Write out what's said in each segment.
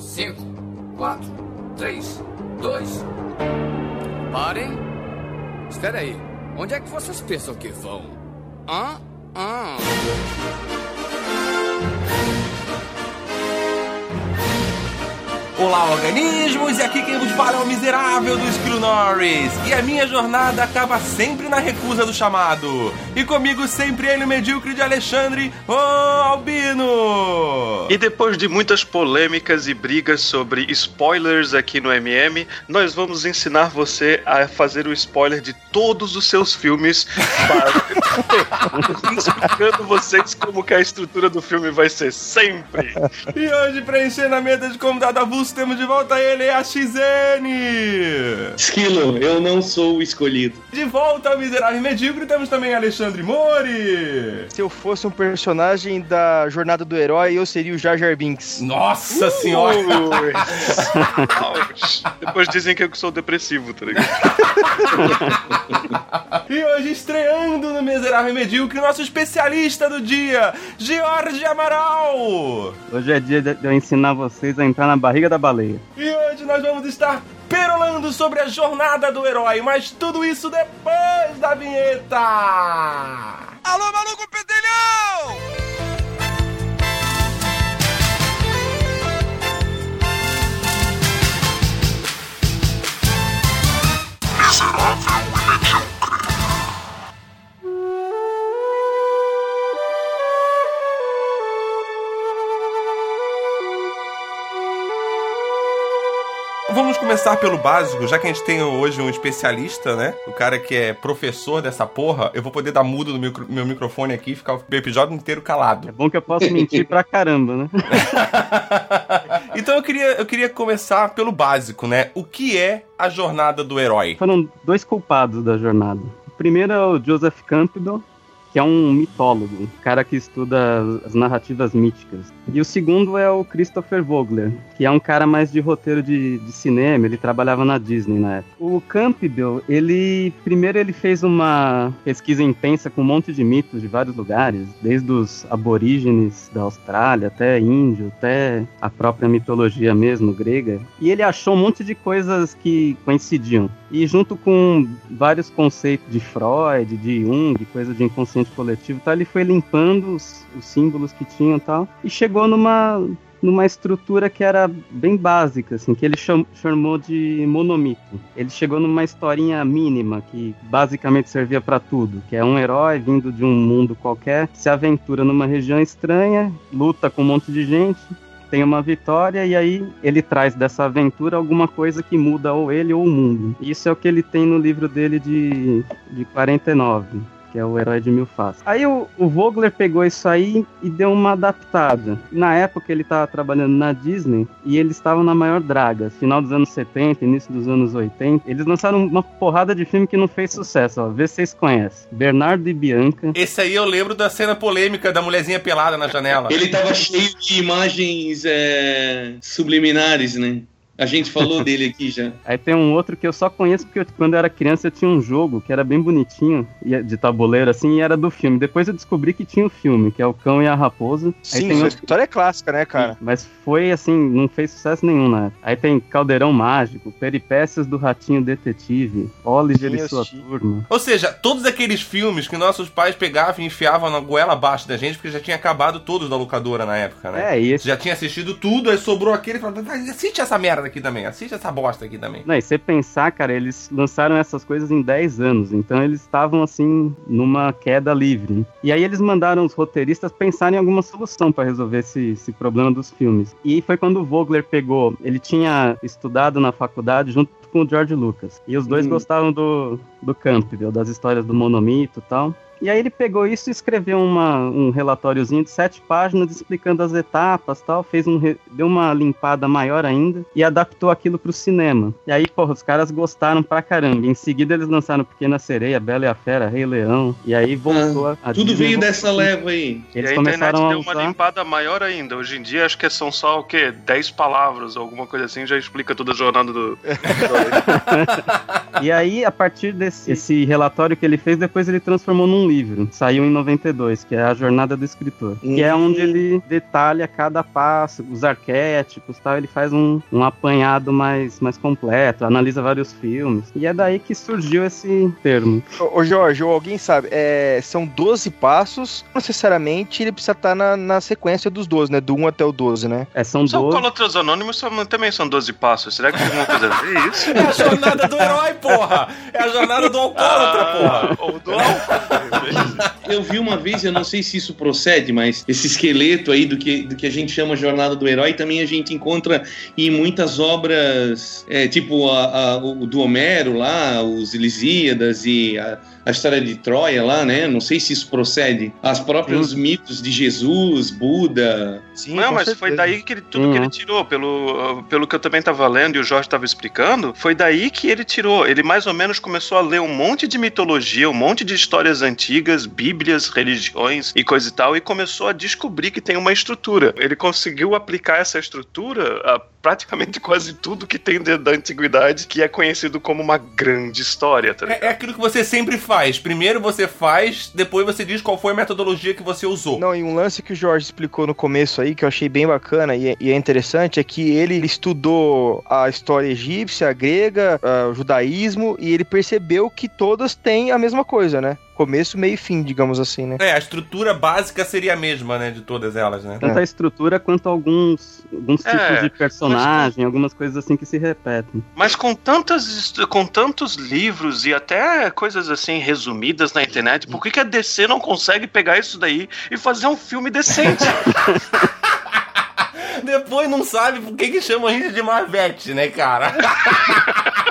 5, 4, 3, 2. Parem! Espera aí. Onde é que vocês pensam que vão? Hã? Hã? Olá, organismos! E aqui quem vos fala é o miserável do Esquilo Norris. E a minha jornada acaba sempre na recusa do chamado. E comigo sempre ele, o medíocre de Alexandre, o Albino! E depois de muitas polêmicas e brigas sobre spoilers aqui no MM, nós vamos ensinar você a fazer o spoiler de todos os seus filmes, explicando vocês como que a estrutura do filme vai ser sempre. E hoje, pra encher na mesa de convidado avulso, temos de volta ele, a XN! Esquilo, eu não sou o escolhido. De volta ao miserável medíocre, temos também Alexandre Mori! Se eu fosse um personagem da jornada do herói, eu seria o Jar Jar Binks. Nossa senhora! Ouch. Depois dizem que eu sou depressivo, tá ligado? E hoje estreando no Miserável e Medíocre, nosso especialista do dia, Jorge Amaral! Hoje é dia de eu ensinar vocês a entrar na barriga da baleia. E hoje nós vamos estar perolando sobre a jornada do herói, mas tudo isso depois da vinheta! Alô, maluco pedelhão! Vamos começar pelo básico, já que a gente tem hoje um especialista, né? O cara que é professor dessa porra, eu vou poder dar mudo no micro- meu microfone aqui e ficar o episódio inteiro calado. É bom que eu posso mentir pra caramba, né? então eu queria, eu queria começar pelo básico, né? O que é a jornada do herói? Foram dois culpados da jornada. O primeiro é o Joseph Campbell, que é um mitólogo, um cara que estuda as narrativas míticas. E o segundo é o Christopher Vogler, que é um cara mais de roteiro de, de cinema, ele trabalhava na Disney na época. O Campbell, ele primeiro ele fez uma pesquisa intensa com um monte de mitos de vários lugares, desde os aborígenes da Austrália até índio, até a própria mitologia mesmo grega. E ele achou um monte de coisas que coincidiam. E junto com vários conceitos de Freud, de Jung, coisa de inconsciente coletivo, tá, ele foi limpando os, os símbolos que tinham e tal, e chegou numa numa estrutura que era bem básica, assim, que ele cham- chamou de monomito. Ele chegou numa historinha mínima que basicamente servia para tudo, que é um herói vindo de um mundo qualquer, se aventura numa região estranha, luta com um monte de gente, tem uma vitória e aí ele traz dessa aventura alguma coisa que muda ou ele ou o mundo. Isso é o que ele tem no livro dele de, de 49. Que é o herói de mil faces. Aí o, o Vogler pegou isso aí e deu uma adaptada. Na época ele estava trabalhando na Disney e eles estavam na maior draga. Final dos anos 70, início dos anos 80. Eles lançaram uma porrada de filme que não fez sucesso. Ó. Vê se vocês conhecem. Bernardo e Bianca. Esse aí eu lembro da cena polêmica da mulherzinha pelada na janela. Ele tava cheio de imagens é, subliminares, né? A gente falou dele aqui já. Aí tem um outro que eu só conheço porque eu- quando eu era criança eu tinha um jogo que era bem bonitinho, e é de tabuleiro assim, e era do filme. Depois eu descobri que tinha o filme, que é o Cão e a Raposa. Sim, tem essa outro- história é clássica, né, cara? Mas foi assim, não fez sucesso nenhum na época. Aí tem Caldeirão Mágico, Peripécias do Ratinho Detetive, Oliver Sim, e sua turma. Ou seja, todos aqueles filmes que nossos pais pegavam e enfiavam na goela abaixo da gente, porque já tinha acabado todos da locadora na época, né? É, esse. já tinha assistido tudo, aí sobrou aquele e falou, "Vai, assiste essa merda aqui também, assiste essa bosta aqui também. Não, e você pensar, cara, eles lançaram essas coisas em 10 anos, então eles estavam assim numa queda livre. E aí eles mandaram os roteiristas pensarem em alguma solução para resolver esse, esse problema dos filmes. E foi quando o Vogler pegou, ele tinha estudado na faculdade junto com o George Lucas. E os dois Hum. gostavam do, do Campbell, das histórias do monomito e tal. E aí ele pegou isso e escreveu uma, um relatóriozinho de sete páginas explicando as etapas tal, fez um deu uma limpada maior ainda e adaptou aquilo pro cinema. E aí, porra, os caras gostaram pra caramba. Em seguida eles lançaram Pequena Sereia, Bela e a Fera, Rei Leão, e aí voltou a, a Ah, Tudo veio dessa leva aí. E Eles a internet começaram a deu uma limpada maior ainda. Hoje em dia acho que são só o quê? 10 palavras, alguma coisa assim, já explica toda a jornada do. E aí, a partir desse esse relatório que ele fez, depois ele transformou num livro, saiu em 92, que é A Jornada do Escritor. Que é onde ele detalha cada passo, os arquétipos tal. Ele faz um, um apanhado mais, mais completo, analisa vários filmes. E é daí que surgiu esse termo. Ô, ô, Jorge, ou alguém sabe, é, são 12 passos, não necessariamente ele precisa estar na, na sequência dos 12, né? Do 1 até o 12, né? É, são Só 12. Coletores Anônimos são- também são 12 passos. Será que tem alguma coisa a ver isso? É a jornada do herói, porra! É a jornada do alcoólatra, porra! Ou do álcool. Eu vi uma vez, eu não sei se isso procede, mas esse esqueleto aí do que, do que a gente chama Jornada do Herói também a gente encontra em muitas obras, é, tipo a, a- o do Homero lá, os Ilíadas e a, a história de Troia lá, né? Não sei se isso procede. As próprios mitos de Jesus, Buda. Sim, Não, mas certeza. foi daí que ele, tudo que Uhum. ele tirou, pelo, pelo que eu também tava lendo e o Jorge tava explicando, foi daí que ele tirou. Ele mais ou menos começou a ler um monte de mitologia, um monte de histórias antigas, bíblias, religiões e coisa e tal, e começou a descobrir que tem uma estrutura. Ele conseguiu aplicar essa estrutura a praticamente quase tudo que tem dentro da antiguidade, que é conhecido como uma grande história, tá? É, é aquilo que você sempre faz. Primeiro você faz, depois você diz qual foi a metodologia que você usou. Não, e um lance que o Jorge explicou no começo aí, que eu achei bem bacana e, é- e é interessante, é que ele estudou a história egípcia, a grega, ah, o judaísmo, e ele percebeu que todas têm a mesma coisa, né? Começo, meio e fim, digamos assim, né? É, a estrutura básica seria a mesma, né, de todas elas, né? Tanto a estrutura quanto alguns, alguns É, tipos de personagem, algumas coisas assim que se repetem. Mas com tantas, com tantos livros e até coisas assim resumidas na internet, por que, que a DC não consegue pegar isso daí e fazer um filme decente? Depois não sabe por que que chamam a gente de Marvete, né, cara?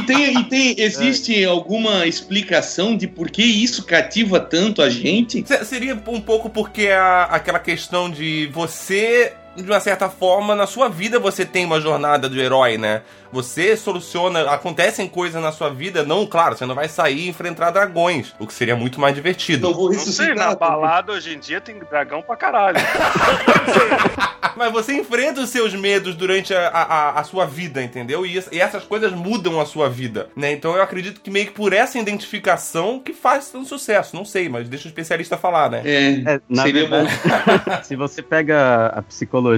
E tem, e tem existe alguma explicação de por que isso cativa tanto a gente? Se- Seria um pouco porque a, aquela questão de você, de uma certa forma, na sua vida você tem uma jornada do herói, né? Você soluciona, acontecem coisas na sua vida, não, claro, você não vai sair e enfrentar dragões, o que seria muito mais divertido. Não vou Não sei, na balada hoje em dia tem dragão pra caralho. Mas você enfrenta os seus medos durante a, a, a sua vida, entendeu? E, e essas coisas mudam a sua vida, né? Então eu acredito que meio que por essa identificação que faz um sucesso. Não sei, mas deixa o especialista falar, né? É, É, na seria bom. verdade, se você pega a psicologia,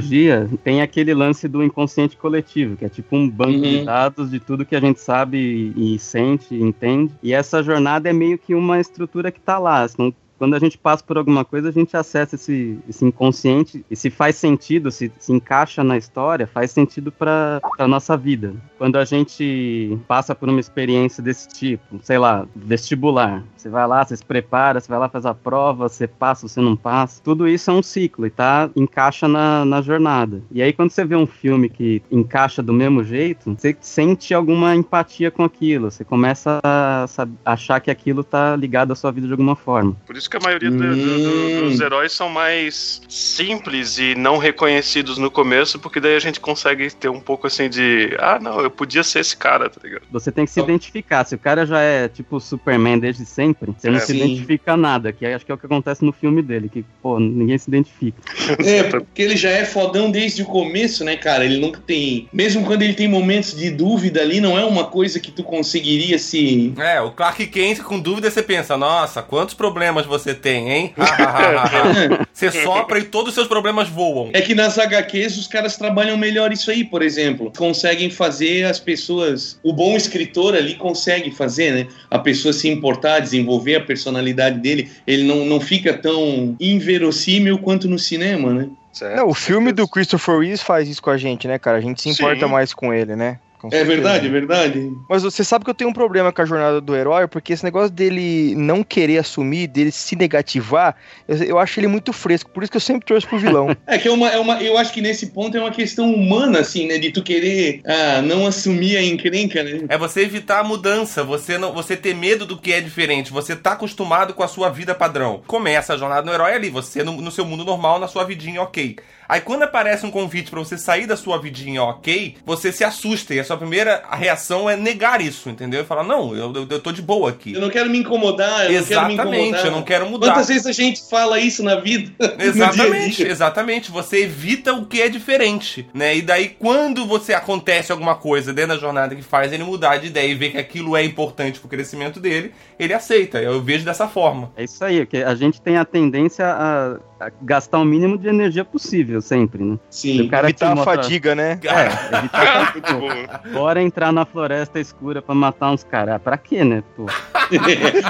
tem aquele lance do inconsciente coletivo, que é tipo um banco de Uhum. dados de tudo que a gente sabe e, sente, e entende. E essa jornada é meio que uma estrutura que tá lá. Então, quando a gente passa por alguma coisa, a gente acessa esse, esse inconsciente e se faz sentido, se, se encaixa na história, faz sentido para a nossa vida. Quando a gente passa por uma experiência desse tipo, sei lá, vestibular, você vai lá, você se prepara, você vai lá, faz a prova, você passa, você não passa, tudo isso é um ciclo e tá, encaixa na, na jornada. E aí quando você vê um filme que encaixa do mesmo jeito, você sente alguma empatia com aquilo, você começa a sab- achar que aquilo tá ligado à sua vida de alguma forma. Por isso que a maioria do- do- do- Hum. dos heróis são mais simples e não reconhecidos no começo, porque daí a gente consegue ter um pouco assim de. Ah, não, eu podia ser esse cara, tá ligado? Você tem que se identificar. Se o cara já é tipo Superman desde sempre, você não É, se sim. identifica nada, que acho que é o que acontece no filme dele, que, pô, ninguém se identifica. É, porque ele já é fodão desde o começo, né, cara? Ele nunca tem. Mesmo quando ele tem momentos de dúvida ali, não é uma coisa que tu conseguiria se. É, o Clark Kent, com dúvida, você pensa, nossa, quantos problemas você tem, hein? Você sopra e todos os seus problemas voam. É que nas HQs os caras trabalham melhor isso aí, por exemplo. Conseguem fazer as pessoas. O bom escritor ali consegue fazer, né? A pessoa se importar, desenvolver a personalidade dele. Ele não, não fica tão inverossímil quanto no cinema, né? Certo? Não, o filme do Christopher Reeves faz isso com a gente, né, cara? A gente se importa Sim. mais com ele, né? Com É certeza. verdade, é verdade. Mas você sabe que eu tenho um problema com a jornada do herói, porque esse negócio dele não querer assumir, dele se negativar, eu, eu acho ele muito fresco. Por isso que eu sempre torço pro vilão. É que é uma, é uma. Eu acho que nesse ponto é uma questão humana, assim, né? De tu querer ah, não assumir a encrenca, né? É você evitar a mudança, você não, você ter medo do que é diferente, você tá acostumado com a sua vida padrão. Começa a jornada do herói ali, você no, no seu mundo normal, na sua vidinha ok. Aí quando aparece um convite pra você sair da sua vidinha ok, você se assusta e a sua primeira reação é negar isso, entendeu? E falar, não, eu, eu, eu tô de boa aqui. Eu não quero me incomodar, eu Exatamente, não quero me incomodar. eu não quero mudar. Quantas vezes a gente fala isso na vida? No dia Exatamente, dia? exatamente. Você evita o que é diferente, né? E daí, quando você acontece alguma coisa dentro da jornada que faz ele mudar de ideia e ver que aquilo é importante pro crescimento dele, ele aceita. Eu vejo dessa forma. É isso aí, que a gente tem a tendência a gastar o mínimo de energia possível sempre, né? Sim. O cara Evitar te a mostra- fadiga, né? É, evitar Muito bom. Bora entrar na floresta escura pra matar uns caras. Pra quê, né? Pô?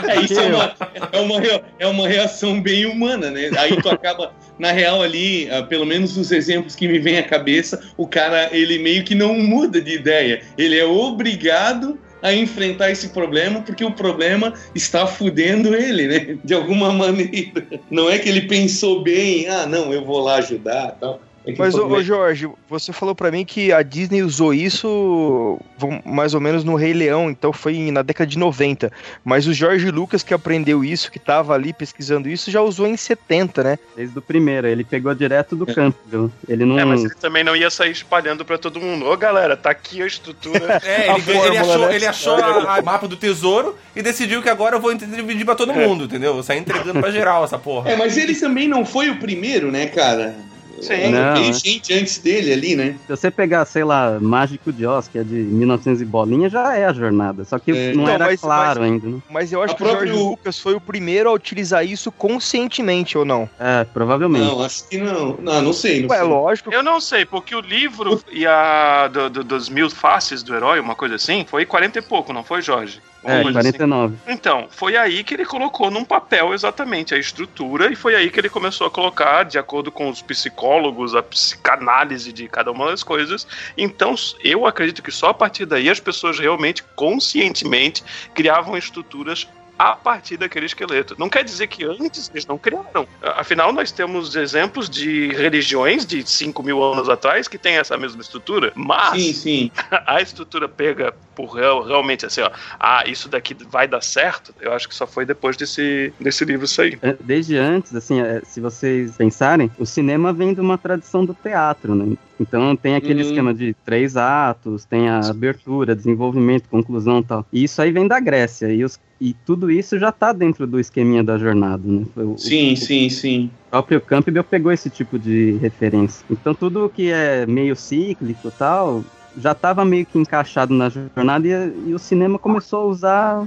É, isso é uma, é, uma, é uma reação bem humana, né? Aí tu acaba, na real ali, ah, pelo menos os exemplos que me vêm à cabeça, o cara, ele meio que não muda de ideia. Ele é obrigado a enfrentar esse problema porque o problema está fudendo ele, né? De alguma maneira. Não é que ele pensou bem, ah, não, eu vou lá ajudar tal. É Mas, ô, Jorge, você falou pra mim que a Disney usou isso mais ou menos no Rei Leão, então foi na década de 90. Mas o Jorge Lucas, que aprendeu isso, que tava ali pesquisando isso, já usou em 70, né? Desde o primeiro, ele pegou direto do Campbell. Ele não. É, mas ele também não ia sair espalhando pra todo mundo. Ô, galera, tá aqui a estrutura. É, A ele, ele fórmula, achou, né? ele achou a, a mapa do tesouro e decidiu que agora eu vou dividir pra todo mundo, entendeu? Vou sair entregando pra geral essa porra. É, mas ele também não foi o primeiro, né, cara? Sim. Não, Tem é. gente antes dele ali, né? Se você pegar, sei lá, Mágico de Oz, que é de 1900 e bolinha, já é a jornada. Só que É. não Então, era mas- claro mas- ainda, né? Mas eu acho A que o Jorge próprio- Lucas foi o primeiro a utilizar isso conscientemente, ou não? É, provavelmente. Não, acho que não. Não, não sei. Não Ué, sei. lógico. Eu não sei, porque o livro e a do- do- dos mil faces do herói, uma coisa assim, foi 40 e pouco, não foi, Jorge? É, coisa assim. 49. Então, foi aí que ele colocou num papel exatamente a estrutura e foi aí que ele começou a colocar, de acordo com os psicólogos, a psicanálise de cada uma das coisas. Então, eu acredito que só a partir daí as pessoas realmente, conscientemente, criavam estruturas a partir daquele esqueleto. Não quer dizer que antes eles não criaram. Afinal, nós temos exemplos de religiões de 5 mil anos atrás que têm essa mesma estrutura, mas Sim, sim. a estrutura pega por real, realmente assim, ó, ah, isso daqui vai dar certo, eu acho que só foi depois desse, desse livro sair. É, Desde antes, assim, é, se vocês pensarem, o cinema vem de uma tradição do teatro, né? Então tem aquele Uhum. esquema de três atos, tem a abertura, desenvolvimento, conclusão e tal. E isso aí vem da Grécia. E, os- e tudo isso já tá dentro do esqueminha da jornada, né? O- Sim, o, sim, sim. O próprio Campbell pegou esse tipo de referência. Então tudo que é meio cíclico e tal, já estava meio que encaixado na jornada e, e o cinema começou a usar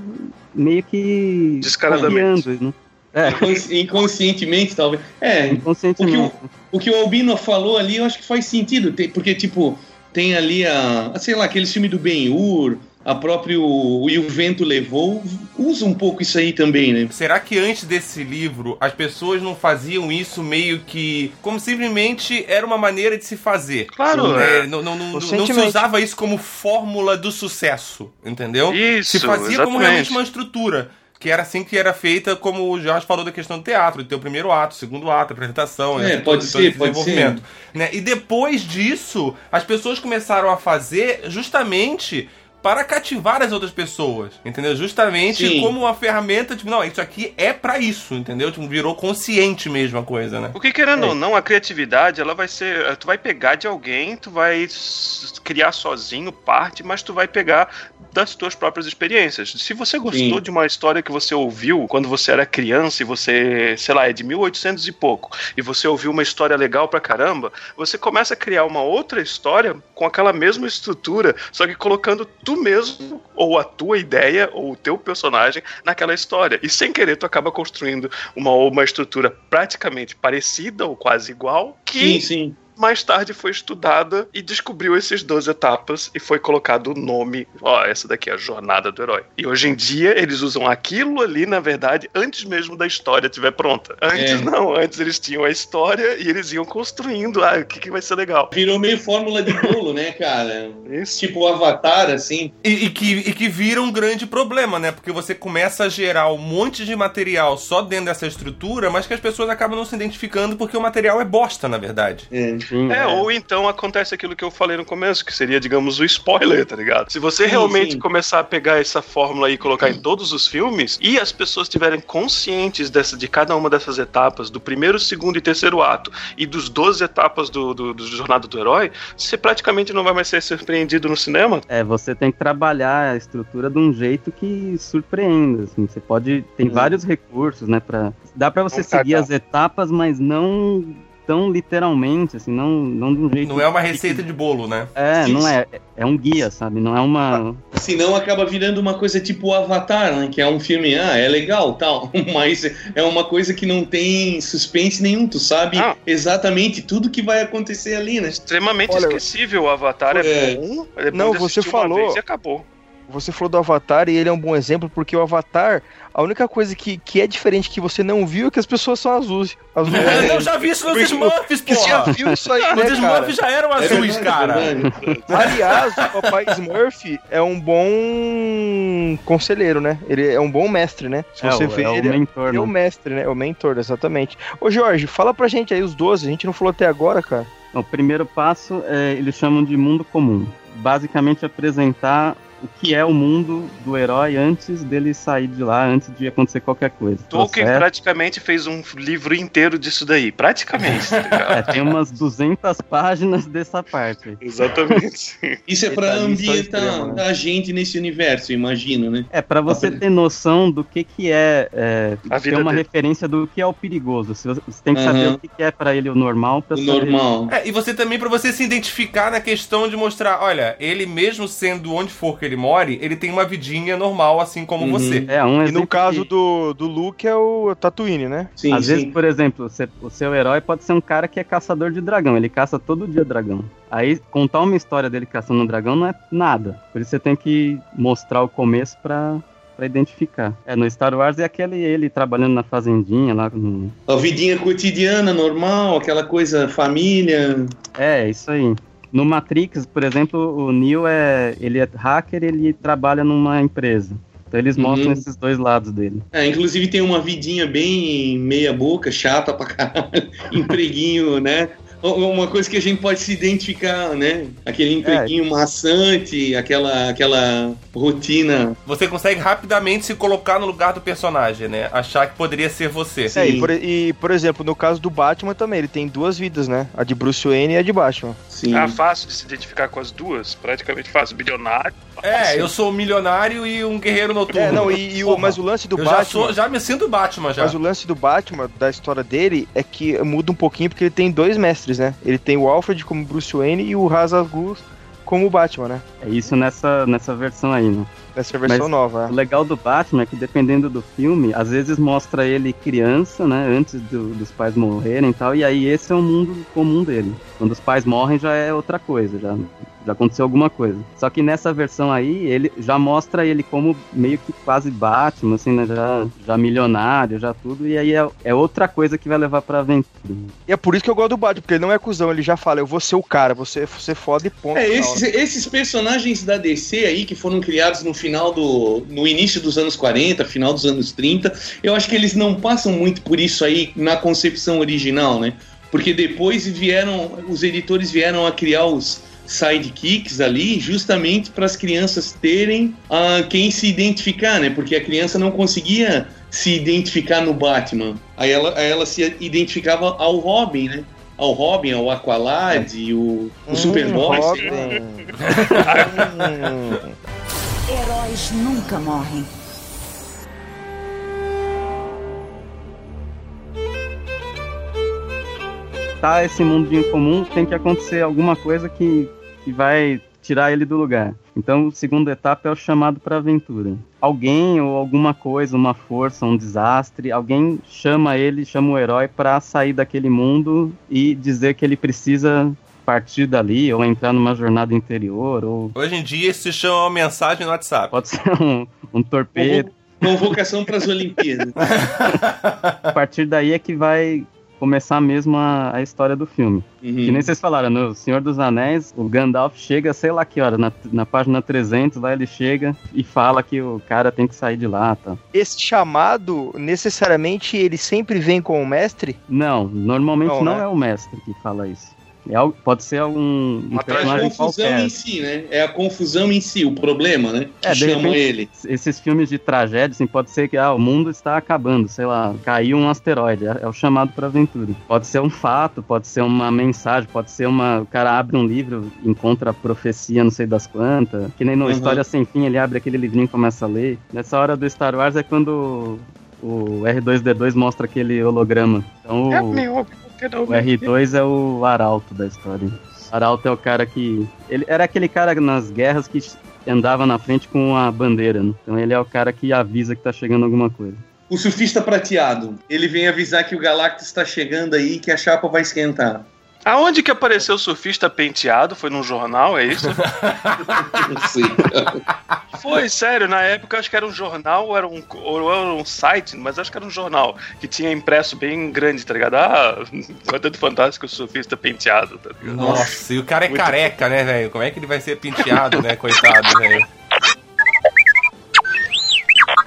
meio que Descaradamente. né? É, Inconsci- Inconscientemente, talvez. É, inconscientemente. o que o Albino falou ali, eu acho que faz sentido. Porque, tipo, tem ali a. a, sei lá, aquele filme do Ben-Hur, a próprio o E o Vento Levou, usa um pouco isso aí também, né? Será que antes desse livro as pessoas não faziam isso meio que como simplesmente era uma maneira de se fazer? Claro, É, não, não, não, não se usava isso como fórmula do sucesso, entendeu? Isso, se fazia como exatamente. realmente uma estrutura. Que era assim que era feita, como o Jorge falou da questão do teatro, de ter o primeiro ato, o segundo ato, a apresentação, É, esse- pode todo- ser, todo pode desenvolvimento. Né? E depois disso, as pessoas começaram a fazer justamente para cativar as outras pessoas, entendeu? Justamente Sim. como uma ferramenta, tipo, não, isso aqui é pra isso, entendeu? Tipo, virou consciente mesmo a coisa, né? Porque querendo É. ou não, a criatividade, ela vai ser. Tu vai pegar de alguém, tu vai criar sozinho parte, mas tu vai pegar das tuas próprias experiências. Se você gostou Sim. de uma história que você ouviu quando você era criança e você, sei lá, é de 1800 e pouco, e você ouviu uma história legal pra caramba, você começa a criar uma outra história com aquela mesma estrutura, só que colocando mesmo, ou a tua ideia, ou o teu personagem naquela história. E sem querer, tu acaba construindo uma, uma estrutura praticamente parecida ou quase igual, que Sim, sim. Mais tarde foi estudada e descobriu esses 12 etapas e foi colocado o nome, ó, essa daqui é a jornada do herói. E hoje em dia eles usam aquilo ali, na verdade, antes mesmo da história estiver pronta. Antes É. não, antes eles tinham a história e eles iam construindo, ah, o que, que vai ser legal. Virou meio fórmula de bolo, né, cara? Isso. Tipo o Avatar, assim. E, e que, e que vira um grande problema, né? Porque você começa a gerar um monte de material só dentro dessa estrutura, mas que as pessoas acabam não se identificando porque o material é bosta, na verdade. É. Enfim, É, ou então acontece aquilo que eu falei no começo, que seria, digamos, o spoiler, tá ligado? Se você Sim, realmente sim. começar a pegar essa fórmula e colocar em todos os filmes, e as pessoas estiverem conscientes dessa, de cada uma dessas etapas, do primeiro, segundo e terceiro ato, e dos 12 etapas do, do, do Jornada do Herói, você praticamente não vai mais ser surpreendido no cinema. É, você tem que trabalhar a estrutura de um jeito que surpreenda, assim. Você pode... Tem vários recursos, né, pra... Dá pra você seguir cagar. as etapas, mas não tão literalmente, assim, não, não de um jeito... Não é uma receita de bolo, né? É, Sim, não é. É um guia, sabe? Não é uma... Senão acaba virando uma coisa tipo o Avatar, né? Que é um filme, ah, é legal, tal, mas é uma coisa que não tem suspense nenhum, tu sabe Ah. exatamente tudo que vai acontecer ali, né? Extremamente Olha, esquecível. O Avatar é, é- bom. é bom Não, você falou- vez E acabou. Você falou do Avatar e ele é um bom exemplo porque o Avatar, a única coisa que, que é diferente que você não viu é que as pessoas são azuis. azuis. É, eu já vi isso nos Porque- Smurfs, Porque você já viu isso aí, né, Os cara? Smurfs já eram É azuis, verdade, cara. é verdade. Aliás, o papai Smurf é um bom conselheiro, né? Ele é um bom mestre, né? Se é, você o, vê, é o ele mentor, ele é o né? mestre, né? É o mentor, exatamente. Ô Jorge, fala pra gente aí os 12, a gente não falou até agora, cara. O primeiro passo é, eles chamam de mundo comum. Basicamente apresentar o que é o mundo do herói antes dele sair de lá, antes de acontecer qualquer coisa. Tolkien Processo- praticamente fez um livro inteiro disso daí. Praticamente, tá? É, tem umas 200 páginas dessa parte. Exatamente. Isso é ao ambientar a gente nesse universo, imagino, né? É, pra você ter noção do que que é, é A ter uma dele. referência do que é o perigoso. Você, você tem que saber Aham. o que que é pra ele o normal pra O saber. normal. É, e você também, pra você se identificar na questão de mostrar, olha, ele mesmo sendo onde for que ele more, ele tem uma vidinha normal, assim como Uhum. você. É, um E no caso que- do, do Luke é o Tatooine, né? Sim, Às sim. vezes, por exemplo, você- o seu herói pode ser um cara que é caçador de dragão, ele caça todo dia dragão. Aí, contar uma história dele caçando um dragão não é nada. Por isso você tem que mostrar o começo pra, pra identificar. É, no Star Wars é aquele ele trabalhando na fazendinha lá. No... A vidinha cotidiana, normal, aquela coisa família. É, isso aí. No Matrix, por exemplo, o Neo é, ele é hacker ele trabalha numa empresa. Então eles Uhum. mostram esses dois lados dele. É, inclusive tem uma vidinha bem meia boca, chata pra caralho. Empreguinho, né? Uma coisa que a gente pode se identificar, né? Aquele empreguinho maçante, aquela, aquela rotina. Você consegue rapidamente se colocar no lugar do personagem, né? Achar que poderia ser você. Sim. É, e por, e, por exemplo, no caso do Batman também, ele tem duas vidas, né? A de Bruce Wayne e a de Batman. Sim. Ah, fácil de se identificar com as duas? Praticamente fácil. Bilionário. É, eu sou um milionário e um guerreiro noturno. É, não, e, e o, mas o lance do eu Batman. já, sou, já me sinto Batman já. Mas o lance do Batman, da história dele, é que muda um pouquinho porque ele tem dois mestres, né? Ele tem o Alfred como Bruce Wayne e o Ra's al Ghul como Batman, né? É isso nessa, nessa versão aí, né? Nessa versão Mas- nova. O legal do Batman é que dependendo do filme, às vezes mostra ele criança, né? Antes do- dos pais morrerem e tal, e aí esse é o mundo comum dele. Quando os pais morrem já é outra coisa, já, já aconteceu alguma coisa. Só que nessa versão aí, ele já mostra ele como meio que quase Batman, assim, né? Já, já milionário, já tudo, e aí é, é outra coisa que vai levar pra aventura. E é por isso que eu gosto do Batman, porque ele não é cuzão, ele já fala, eu vou ser o cara, você, você foda e ponto. É, esses, esses personagens da DC aí, que foram criados no final do. no início dos anos 40, final dos anos 30, eu acho que eles não passam muito por isso aí na concepção original, né? Porque depois vieram. Os editores vieram a criar os sidekicks ali justamente para as crianças terem ah, quem se identificar, né? Porque a criança não conseguia se identificar no Batman. Aí ela, aí ela se identificava ao Robin, né? Ao Robin, ao Aqualad, o, o Hum, Superboy. Robin. Heróis nunca morrem. Tá esse mundinho comum, tem que acontecer alguma coisa que, que vai tirar ele do lugar. Então, a segunda etapa é o chamado para aventura. Alguém ou alguma coisa, uma força, um desastre, alguém chama ele, chama o herói para sair daquele mundo e dizer que ele precisa partir dali ou entrar numa jornada interior ou Hoje em dia isso se chama uma mensagem no WhatsApp. pode ser um, um torpedo. Convocação para as Olimpíadas. A partir daí é que vai começar mesmo a, a história do filme. Que Uhum. nem vocês falaram, no Senhor dos Anéis, o Gandalf chega, sei lá que hora, na, na página 300, lá ele chega e fala que o cara tem que sair de lá, tá? Esse chamado, necessariamente, ele sempre vem com o mestre? Não, normalmente Não, não, né? é o mestre que fala isso. É algo, pode ser algum um É personagem confusão qualquer. em si, né? É a confusão em si, o problema, né? Que É, chama repente- ele. Esses filmes de tragédia, assim, pode ser que ah, o mundo está acabando, sei lá, caiu um asteroide, é, é o chamado para aventura. Pode ser um fato, pode ser uma mensagem, pode ser uma. O cara abre um livro, encontra a profecia, não sei das quantas. Que nem no Uhum. História Sem Fim, ele abre aquele livrinho e começa a ler. Nessa hora do Star Wars é quando o R2D2 mostra aquele holograma. Então É o, o R2 é o arauto da história. O arauto é o cara que. Ele era aquele cara nas guerras que andava na frente com a bandeira, né? Então ele é o cara que avisa que tá chegando alguma coisa. O surfista prateado, ele vem avisar que o Galactus está chegando aí e que a chapa vai esquentar. Aonde que apareceu o surfista penteado? Foi num jornal, é isso? Não sei. Foi, sério, na época acho que era um jornal ou era um, ou era um site, mas acho que era um jornal que tinha impresso bem grande, tá ligado? Ah, Quarteto Fantástico Surfista Penteado, tá ligado? Nossa, e o cara é Muito careca, né, velho? Como é que ele vai ser penteado, né? Coitado, velho.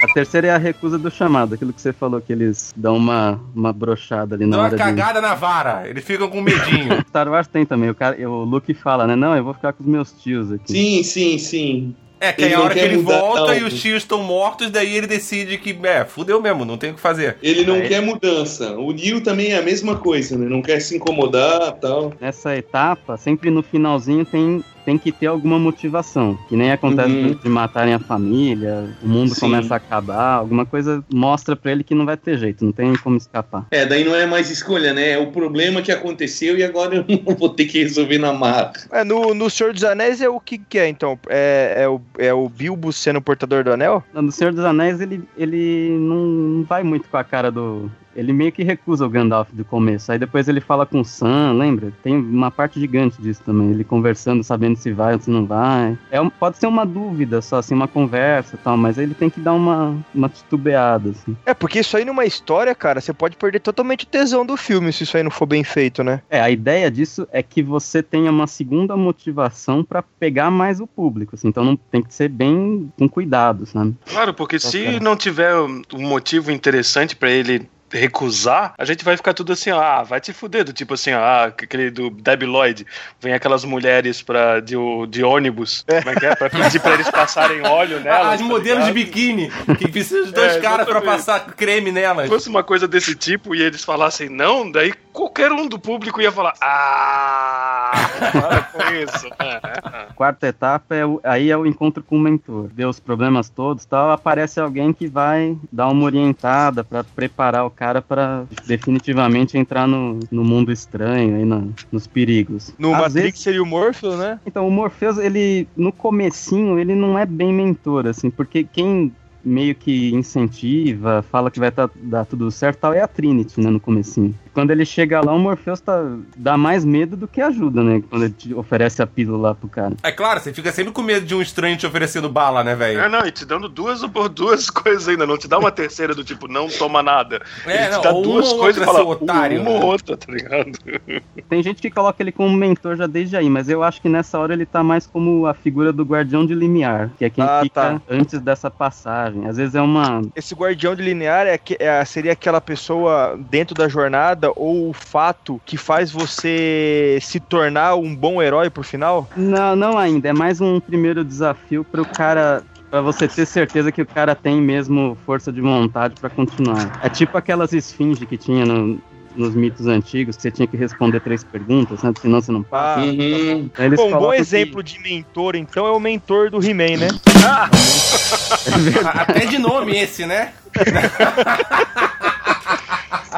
A terceira é a recusa do chamado, aquilo que você falou, que eles dão uma, uma brochada ali na Dá uma hora de. cagada na vara. Eles ficam com medinho. Star Wars tem também, o, cara, o Luke fala, né? Não, eu vou ficar com os meus tios aqui. Sim, sim, sim. É, que aí Ele a hora que ele volta e os tios estão mortos, daí ele decide que, é, fudeu mesmo, não tem o que fazer. Ele não Aí- quer mudança. O Neil também é a mesma coisa, né? Não quer se incomodar tal. Nessa etapa, sempre no finalzinho tem, tem que ter alguma motivação. Que nem acontece Uhum. de matarem a família, o mundo Sim. começa a acabar, alguma coisa mostra pra ele que não vai ter jeito, não tem como escapar. É, daí não é mais escolha, né? É o problema que aconteceu e agora eu não vou ter que resolver na marra. É, no, no Senhor dos Anéis é o que, que é, então? É, é, o, é o Bilbo sendo o portador do anel? No Senhor dos Anéis, ele, ele não, não vai muito com a cara do. Ele meio que recusa o Gandalf do começo. Aí depois ele fala com o Sam, lembra? Tem uma parte gigante disso também. Ele conversando, sabendo se vai ou se não vai. É pode ser uma dúvida só, assim, uma conversa e tal, mas ele tem que dar uma, uma titubeada, assim. É, porque isso aí numa história, cara, você pode perder totalmente o tesão do filme se isso aí não for bem feito, né? É, a ideia disso é que você tenha uma segunda motivação pra pegar mais o público, assim. Então não tem que ser bem com cuidado, sabe? Claro, porque se não tiver um um motivo interessante pra ele recusar, a gente vai ficar tudo assim, ah, vai te fuder, do tipo assim, ah, aquele do Debbie Lloyd, vem aquelas mulheres pra, de, de ônibus, como é que é? Pra pedir pra eles passarem óleo nelas. As tá modelos de ligado? biquíni, que precisam de dois É, caras pra passar creme nelas. Se fosse uma coisa desse tipo e eles falassem não, daí qualquer um do público ia falar, ah, para com isso. Quarta etapa é o, aí é o encontro com o mentor. Vê os problemas todos, tal, aparece alguém que vai dar uma orientada pra preparar o cara pra definitivamente entrar no, no mundo estranho aí na- nos perigos. No Às Matrix vezes- seria o Morpheus, né? então o Morpheus ele no comecinho ele não é bem mentor assim, porque quem meio que incentiva, fala que vai tá- dar tudo certo, e tal, é a Trinity, né, no comecinho. Quando ele chega lá, o Morpheus tá, dá mais medo do que ajuda, né, quando ele te oferece a pílula lá pro cara. É claro, você fica sempre com medo de um estranho te oferecendo bala, né, velho? É, não, e te dando duas por duas coisas ainda, não te dá uma terceira do tipo, não toma nada. É, Ele te não, dá ou duas coisas e outra, fala, otário, uma né? ou outra, tá ligado? Tem gente que coloca ele como mentor já desde aí, mas eu acho que nessa hora ele tá mais como a figura do guardião de limiar, que é quem Ah, fica tá. antes dessa passagem. Às vezes é uma. Esse guardião de linear é, que- é- seria aquela pessoa dentro da jornada ou o fato que faz você se tornar um bom herói por final? Não, não ainda. É mais um primeiro desafio pro cara. Pra você ter certeza que o cara tem mesmo força de vontade pra continuar. É tipo aquelas esfinges que tinha no- nos mitos antigos, que você tinha que responder três perguntas, né? Senão você não passa. Ah, Uhum. Bom, um bom colocam que- exemplo de mentor, então, é o mentor do He-Man, né? Até de nome esse, né?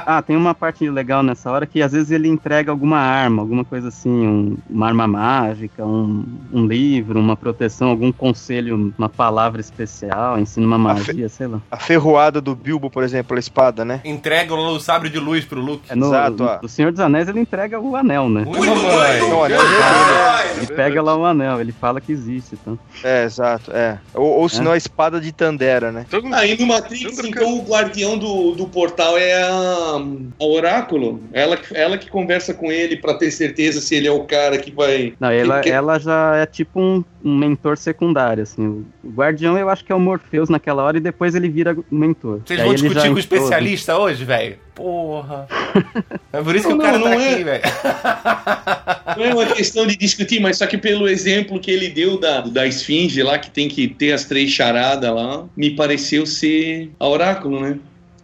Ah, tem uma parte legal nessa hora que às vezes ele entrega alguma arma, alguma coisa assim, um- uma arma mágica, um, um livro, uma proteção, algum conselho, uma palavra especial, ensina uma magia, sei lá. A ferroada do Bilbo, por exemplo, a espada, né? Entrega o sabre de luz pro Luke. É no, Exato, ó. no Senhor dos Anéis ele entrega o anel, né? Ui, mamãe! Ele pega lá o anel, ele fala que existe, então. É, exato, é. Ou, ou senão a espada de Tandera, né? Aí no Matrix, então, o guardião do, do portal é a, a Oráculo. Ela, que- ela que conversa com ele pra ter certeza se ele é o cara que vai. Não, ela, Que- ela já é tipo um, um mentor secundário, assim. O guardião eu acho que é o Morpheus naquela hora e depois ele vira o mentor. Vocês vão discutir com o entrou, né? especialista hoje, velho? Porra. É por isso que Não, o cara não, tá não é. aqui, velho. Não é uma questão de discutir, mas só que pelo exemplo que ele deu da, da esfinge lá, que tem que ter as três charadas lá, me pareceu ser a oráculo, né?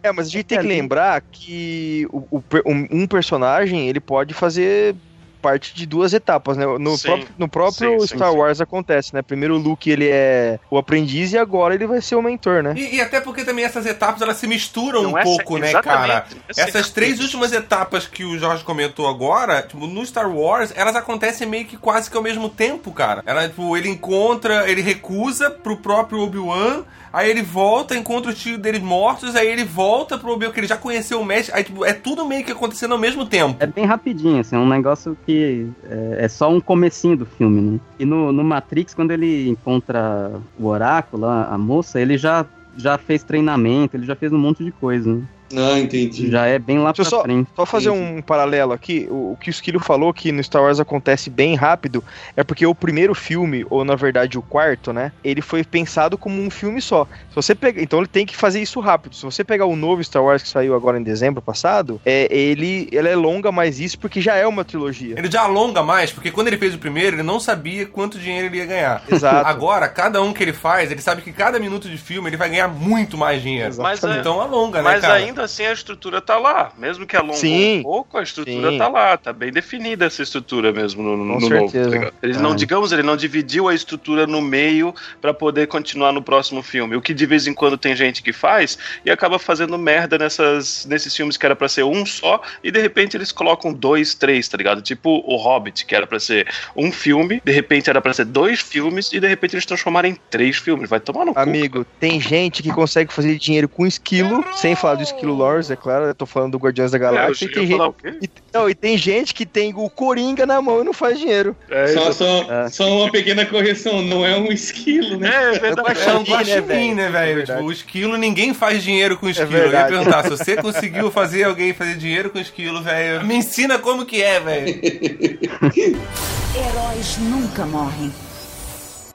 É, mas a gente tem que lembrar que o, o um, personagem ele pode fazer parte de duas etapas, né? No Sim. próprio, no próprio Sim, sim, Star sim. Wars acontece, né? Primeiro o Luke ele é o aprendiz e agora ele vai ser o mentor, né? E, e até porque também essas etapas elas se misturam Não um é pouco, né, cara? é Essas três últimas etapas que o Jorge comentou agora, tipo, no Star Wars, elas acontecem meio que quase que ao mesmo tempo, cara. Ela, tipo, ele encontra, ele recusa pro próprio Obi-Wan, aí ele volta, encontra os tios dele mortos, aí ele volta pro Obi-Wan, que ele já conheceu o mestre, aí, tipo, é tudo meio que acontecendo ao mesmo tempo. É bem rapidinho, assim, é um negócio que é, é só um comecinho do filme, né? E no, no Matrix, quando ele encontra o oráculo, a, a moça, ele já, já fez treinamento, ele já fez um monte de coisa, né? Ah, entendi. Já é bem lá Deixa pra só- frente. Só fazer um paralelo aqui, o, o que o Skilo falou que no Star Wars acontece bem rápido, é porque o primeiro filme, ou na verdade o quarto, né, ele foi pensado como um filme só. Se você pega, então ele tem que fazer isso rápido. Se você pegar o novo Star Wars que saiu agora em dezembro passado, é ele, ele é longa mais isso porque já é uma trilogia. Ele já alonga mais, porque quando ele fez o primeiro, ele não sabia quanto dinheiro ele ia ganhar. Exato. Agora, cada um que ele faz, ele sabe que cada minuto de filme ele vai ganhar muito mais dinheiro. Mas, é- Então alonga, né, Mas cara? ainda assim a estrutura tá lá. Mesmo que alongou Sim. um pouco, a estrutura Sim. tá lá. Tá bem definida essa estrutura mesmo no, no no novo. tá ele Ah. não, digamos, ele não dividiu a estrutura no meio pra poder continuar no próximo filme. O que de vez em quando tem gente que faz e acaba fazendo merda nessas, nesses filmes que era pra ser um só e de repente eles colocam dois, três, tá ligado? Tipo o Hobbit, que era pra ser um filme, de repente era pra ser dois filmes e de repente eles transformaram em três filmes. Vai tomar no cu. Amigo, tem gente que consegue fazer dinheiro com esquilo, sem falar do esquilo Lores, é claro, eu tô falando do Guardiões da É, Galáxia, e cheguei tem gente falar o quê? E, não, e tem gente que tem o Coringa na mão e não faz dinheiro. É, Só, só, É. só uma pequena correção, não é um esquilo, né? é verdade. É um Guaxinim, né, velho? né, É tipo, o esquilo, ninguém faz dinheiro com esquilo. Eu ia perguntar, se você conseguiu fazer alguém fazer dinheiro com esquilo, velho, me ensina como que é, velho. Heróis nunca morrem.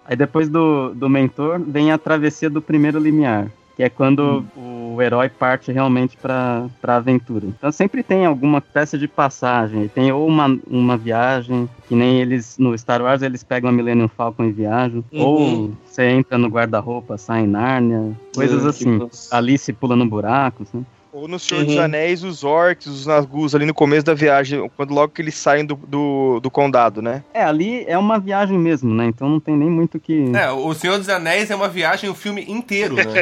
Aí depois do, do mentor vem a travessia do primeiro limiar, que é quando o herói parte realmente pra, pra aventura. Então sempre tem alguma peça de passagem, tem ou uma, uma viagem, que nem eles no Star Wars eles pegam a Millennium Falcon e viajam, Uhum. ou você entra no guarda-roupa, sai em Nárnia, coisas assim. Alice pula no buraco, assim. Ou no Senhor dos Uhum. Anéis, os orcs, os Nagus ali no começo da viagem, quando logo que eles saem do, do, do condado, né? É, ali é uma viagem mesmo, né? Então não tem nem muito que... É, o Senhor dos Anéis é uma viagem, o filme inteiro, né?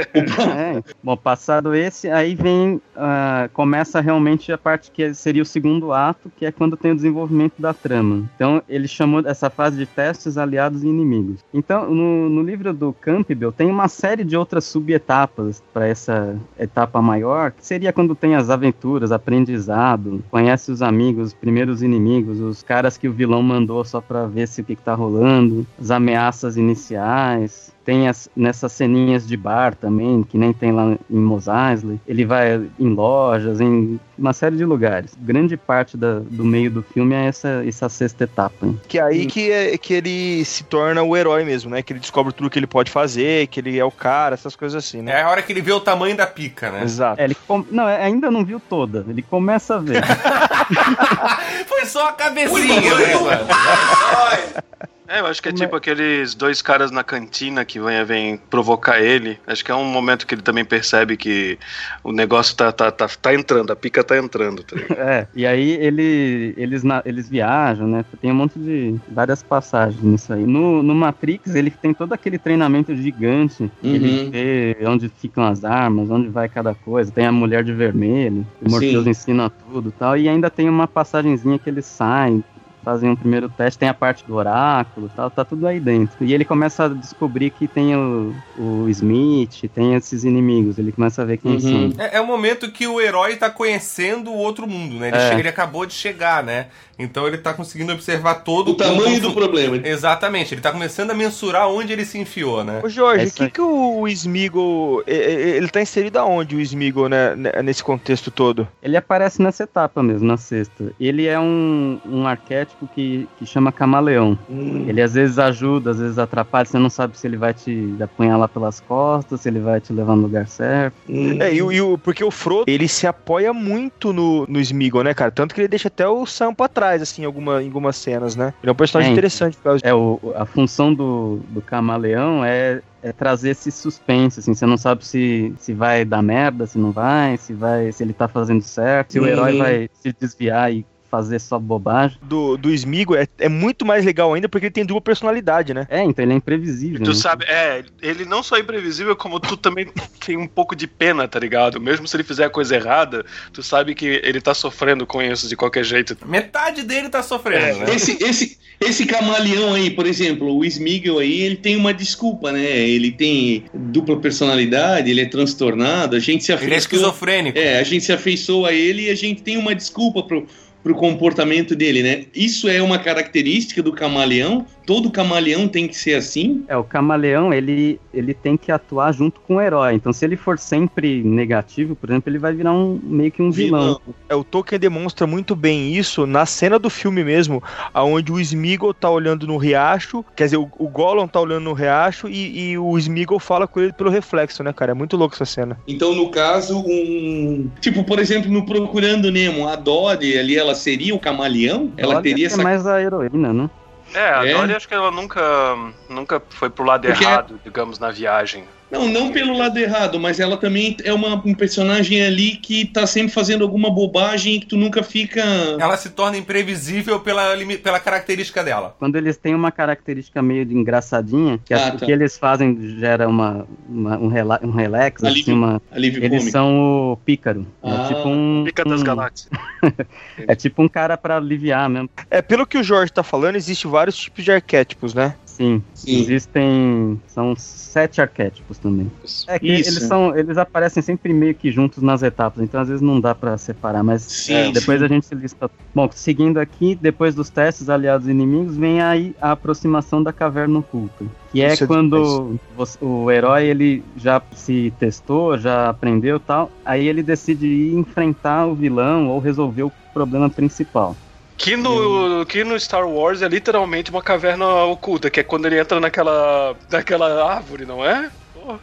É. Bom, passado esse, aí vem. ah, começa realmente a parte que seria o segundo ato, que é quando tem o desenvolvimento da trama. Então, ele chamou essa fase de testes, aliados e inimigos. Então, no, no livro do Campbell, tem uma série de outras subetapas para essa etapa maior, que seria quando tem as aventuras, aprendizado, conhece os amigos, os primeiros inimigos, os caras que o vilão mandou só pra ver se o que, que tá rolando, as ameaças iniciais. Tem as, nessas ceninhas de bar também, que nem tem lá em Mos Eisley. Ele vai em lojas, em uma série de lugares. Grande parte da- do meio do filme é essa, essa sexta etapa. hein? Que é aí que, é, que ele se torna o herói mesmo, né? Que ele descobre tudo que ele pode fazer, que ele é o cara, essas coisas assim, né? É a hora que ele vê o tamanho da pica, né? Exato. É, ele com- não, é- ainda não viu toda. Ele começa a ver. Foi só a cabecinha, né, mano? É, eu acho que é tipo aqueles dois caras na cantina que vêm, vêm provocar ele. Acho que é um momento que ele também percebe que o negócio tá, tá, tá, tá entrando, a pica tá entrando. Tá ligado? É, e aí ele, eles, na- eles viajam, né? Tem um monte de várias passagens nisso aí. No, no Matrix, ele tem todo aquele treinamento gigante. Ele Uhum. vê onde ficam as armas, onde vai cada coisa. Tem a mulher de vermelho, o Morpheus Sim. ensina tudo e tal. E ainda tem uma passagenzinha que eles saem. Fazem um primeiro teste, tem a parte do oráculo tal, tá tudo aí dentro. E ele começa a descobrir que tem o, o Smith, tem esses inimigos, ele começa a ver quem Uhum. são. É, é o momento que o herói tá conhecendo o outro mundo, né? Ele, É. chega- ele acabou de chegar, né? Então ele tá conseguindo observar todo O tamanho do problema. Exatamente, ele tá começando a mensurar onde ele se enfiou, né? Ô Jorge, o Essa que, que o e- Ele tá inserido aonde, o Smeagol, né, né, nesse contexto todo? Ele aparece nessa etapa mesmo, na sexta. Ele é um, um arquétipo que, que chama camaleão. Ele às vezes ajuda, às vezes atrapalha, você não sabe se ele vai te apunhalar pelas costas, se ele vai te levar no lugar certo. É, e, o- e o- porque o Frodo, ele se apoia muito no, no Smeagol, né, cara? Tanto que ele deixa até o Sam pra trás, assim, em, alguma, em algumas cenas, né? Ele é um personagem É, interessante por causa disso. É, o, a função do, do camaleão é, é trazer esse suspense, assim, você não sabe se, se vai dar merda, se não vai, se vai, se ele tá fazendo certo, se o herói Uhum. vai se desviar e fazer só bobagem. Do, do Smeagol é, é muito mais legal ainda porque ele tem dupla personalidade, né? É, então ele é imprevisível. Tu né? sabe, é, ele não só é imprevisível, como tu também tem um pouco de pena, tá ligado? Mesmo se ele fizer a coisa errada, tu sabe que ele tá sofrendo com isso de qualquer jeito. Metade dele tá sofrendo, É, né? Esse, esse, esse camaleão aí, por exemplo, o Smeagol aí, ele tem uma desculpa, né? Ele tem dupla personalidade, ele é transtornado, a gente se Ele é afeiçoa... esquizofrênico. É, a gente se afeiçoa a ele e a gente tem uma desculpa pro, pro comportamento dele, né? Isso é uma característica do camaleão? Todo camaleão tem que ser assim? É, o camaleão, ele, ele tem que atuar junto com o herói. Então, se ele for sempre negativo, por exemplo, ele vai virar um meio que um vilão. É, o Tolkien demonstra muito bem isso na cena do filme mesmo, aonde o Smeagol tá olhando no riacho, quer dizer, o, o Gollum tá olhando no riacho e, e o Smeagol fala com ele pelo reflexo, né, cara? É muito louco essa cena. Então, no caso, um. Tipo, por exemplo, no Procurando Nemo, a Dory ali, ela seria o camaleão? Ela teria é essa. mais a heroína, né? É, a É? Acho que ela nunca, nunca foi pro lado Porque- errado, digamos, na viagem. Não, não pelo lado errado, mas ela também é uma, um personagem ali que tá sempre fazendo alguma bobagem que tu nunca fica. Ela se torna imprevisível pela, pela característica dela. Quando eles têm uma característica meio de engraçadinha, que Ah, acho que tá. o que eles fazem gera uma, uma- um, rela, um relax, Alívio assim, uma, Alívio eles cômico. são o pícaro. Ah, é tipo um, Pica das um- galáxias. É tipo um cara pra aliviar mesmo. É, pelo que o Jorge tá falando, existe vários tipos de arquétipos, né? Sim. Sim. Existem. São sete arquétipos também. É que Isso. eles são. Eles aparecem sempre meio que juntos nas etapas, então às vezes não dá pra separar, mas Sim, é, depois sim. a gente lista. Bom, seguindo aqui, depois dos testes aliados e inimigos, vem aí a aproximação da caverna oculta. Que é Isso é quando você- o herói ele já se testou, já aprendeu e tal, aí ele decide ir enfrentar o vilão ou resolver o problema principal. Que no, que no Star Wars é literalmente uma caverna oculta, que é quando ele entra naquela, naquela árvore, não é?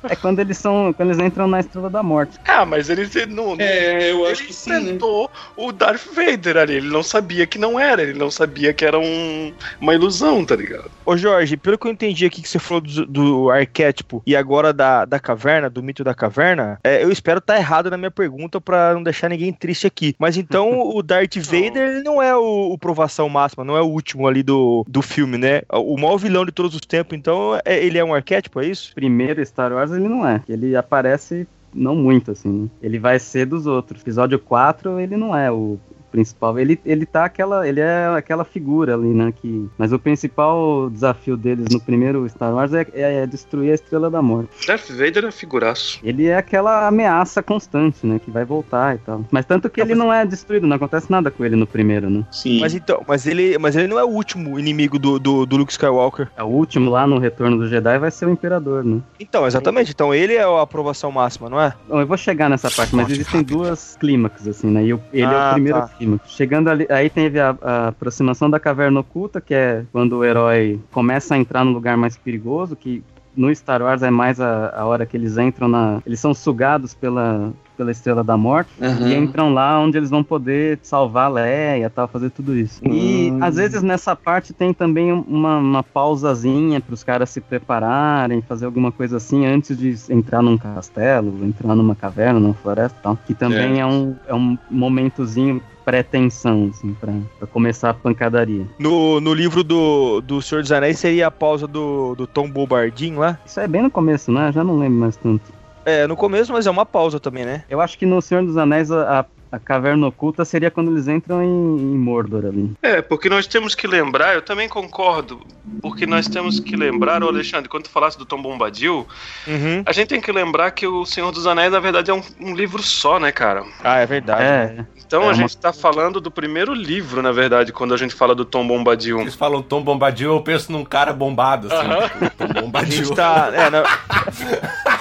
É quando eles são. Quando eles entram na Estrela da Morte. Ah, mas ele não. É, eu acho ele que sim, né? enfrentou o Darth Vader ali. Ele não sabia que não era, ele não sabia que era um, uma ilusão, tá ligado? Ô Jorge, pelo que eu entendi aqui que você falou do, do arquétipo e agora da, da caverna, do mito da caverna, é, eu espero estar errado na minha pergunta pra não deixar ninguém triste aqui. Mas então o Darth Vader ele não é o, o provação máxima, não é o último ali do, do filme, né? O maior vilão de todos os tempos, então é- ele é um arquétipo, é isso? primeiro Star Wars ele não é. Ele aparece não muito, assim. né? Ele vai ser dos outros. Episódio 4, ele não é o principal. Ele, ele tá aquela. Ele é aquela figura ali, né? Que, mas o principal desafio deles no primeiro Star Wars é, é destruir a Estrela da Morte. Darth Vader é figuraço. Ele é aquela ameaça constante, né? Que vai voltar e tal. Mas tanto que ele não é destruído, não acontece nada com ele no primeiro, né? Sim. Mas então, mas ele, mas ele não é o último inimigo do, do, do Luke Skywalker. É O último lá no Retorno do Jedi vai ser o Imperador, né? Então, exatamente. Então ele é a aprovação máxima, não é? Bom, eu vou chegar nessa parte, mas existem duas clímax, assim, né? E o- ele é Ah, o primeiro tá. Clímax. Chegando ali, aí teve a, a aproximação da caverna oculta, que é quando o herói começa a entrar no lugar mais perigoso, que no Star Wars é mais a, a hora que eles entram na. Eles são sugados pela, pela Estrela da Morte Aham. e entram lá onde eles vão poder salvar a Leia e tal, fazer tudo isso. E Hum. às vezes nessa parte tem também uma, uma pausazinha para os caras se prepararem, fazer alguma coisa assim antes de entrar num castelo, entrar numa caverna, numa floresta e tal. Que também é, um, é um momentozinho pré-tensão, assim, pra, pra começar a pancadaria. No, no livro do, do Senhor dos Anéis seria a pausa do, do Tom Bombadil lá. Isso é bem no começo, né? Já não lembro mais tanto. É, no começo, mas é uma pausa também, né? Eu acho que no Senhor dos Anéis a, a- a caverna oculta seria quando eles entram em, em Mordor ali. É, porque nós temos que lembrar, eu também concordo, porque nós temos que lembrar, ô Alexandre, quando tu falasse do Tom Bombadil, Uhum. a gente tem que lembrar que o Senhor dos Anéis, na verdade, é um, um livro só, né, cara? Ah, é verdade. É, Então É a uma- gente tá falando do primeiro livro, na verdade, quando a gente fala do Tom Bombadil. Eles falam Tom Bombadil, eu penso num cara bombado, assim. Tipo, Tom A Bombadil. gente tá. É, na-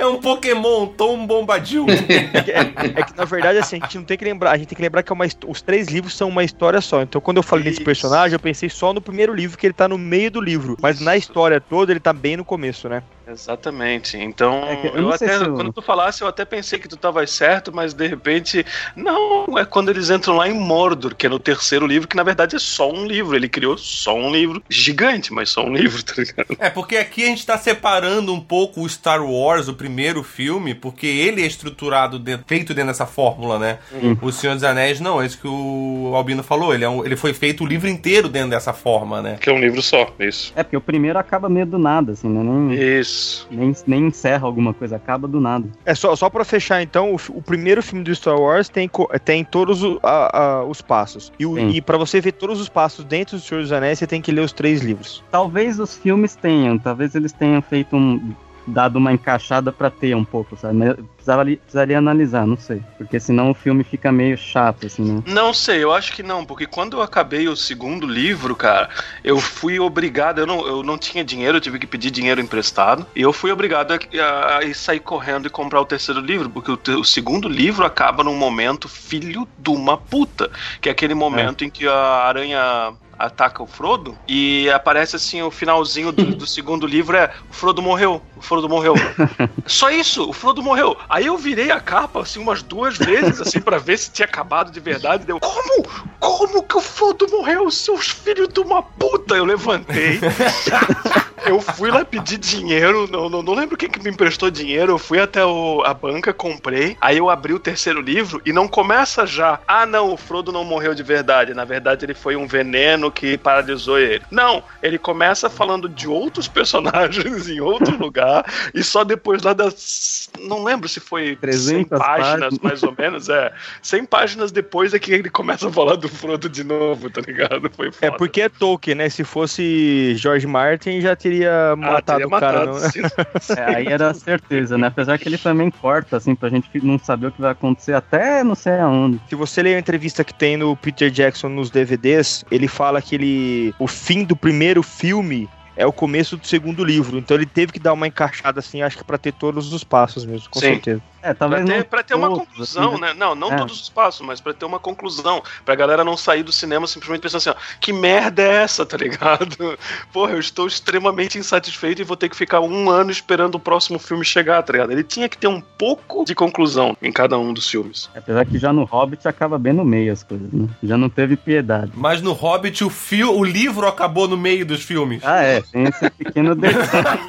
É um Pokémon, Tom Bombadil. É que, é- é que, na verdade, assim, a gente não tem que lembrar. A gente tem que lembrar que é uma, os três livros são uma história só. Então, quando eu falei desse Isso. personagem, eu pensei só no primeiro livro, que ele tá no meio do livro. Mas na história toda, ele tá bem no começo, né? Exatamente. Então, É que eu eu, até, se eu- quando tu falasse, eu até pensei que tu tava certo, mas de repente, não, é quando eles entram lá em Mordor, que é no terceiro livro, que na verdade é só um livro. Ele criou só um livro gigante, mas só um livro, tá ligado? É, porque aqui a gente tá separando um pouco o Star Wars, o primeiro filme, porque ele é estruturado, dentro- feito dentro dessa fórmula, né? O Senhor dos Anéis, não, é isso que o Albino falou. Ele, é um- ele foi feito o livro inteiro dentro dessa forma, né? Que é um livro só, isso. É, porque o primeiro acaba meio do nada, assim, né? Nem, Isso. nem, nem encerra alguma coisa, acaba do nada. É só, só pra fechar, então, o, o primeiro filme do Star Wars tem, tem todos o- a- a- os passos. E, o- e para você ver todos os passos dentro do Senhor dos Anéis, você tem que ler os três livros. Talvez os filmes tenham, talvez eles tenham feito um. Dado uma encaixada pra ter um pouco, sabe? Mas eu precisava, ali- precisaria analisar, não sei. Porque senão o filme fica meio chato, assim, né? Não sei, eu acho que não, porque quando eu acabei o segundo livro, cara, eu fui obrigado, eu não, eu não tinha dinheiro, eu tive que pedir dinheiro emprestado, e eu fui obrigado a, a- a ir sair correndo e comprar o terceiro livro, porque o, o segundo livro acaba num momento filho de uma puta, que é aquele momento em que a aranha ataca o Frodo e aparece assim o finalzinho do, do segundo livro é o Frodo morreu, o Frodo morreu. Só isso, o Frodo morreu. Aí eu virei a capa assim umas duas vezes assim para ver se tinha acabado de verdade. Deu, como? Como que o Frodo morreu, seus filhos de uma puta? Eu levantei. Eu fui lá pedir dinheiro, não, não, não lembro quem que me emprestou dinheiro. Eu fui até o- a banca, comprei. Aí eu abri o terceiro livro e não começa já. Ah, não, o Frodo não morreu de verdade. Na verdade, ele foi um veneno que paralisou ele. Não, ele começa falando de outros personagens em outro lugar e só depois lá das. Não lembro se foi 100 300 páginas, páginas. mais ou menos. É, 100 páginas depois é que ele começa a falar do Frodo de novo, tá ligado? Foi foda. É porque é Tolkien, né? Se fosse George Martin, já teria matado teria o cara. matado, não- sim. É, aí era certeza, né? Apesar que ele também corta, assim, pra gente não saber o que vai acontecer até não sei aonde. Se você ler a entrevista que tem no Peter Jackson nos DVDs, ele fala que ele. O fim do primeiro filme é o começo do segundo livro. Então ele teve que dar uma encaixada assim, acho que pra ter todos os passos mesmo, com Sim. certeza. É, Pra talvez ter, não pra ter uma todos, conclusão, assim, né? Não, não É. todos os passos, mas pra ter uma conclusão. Pra galera não sair do cinema simplesmente pensando assim, ó, que merda é essa, tá ligado? Porra, eu estou extremamente insatisfeito e vou ter que ficar um ano esperando o próximo filme chegar, tá ligado? Ele tinha que ter um pouco de conclusão em cada um dos filmes. Apesar que já no Hobbit acaba bem no meio as coisas, né? Já não teve piedade. Mas no Hobbit, o, fio, o livro acabou no meio dos filmes. Ah, é, tem esse pequeno detalhe.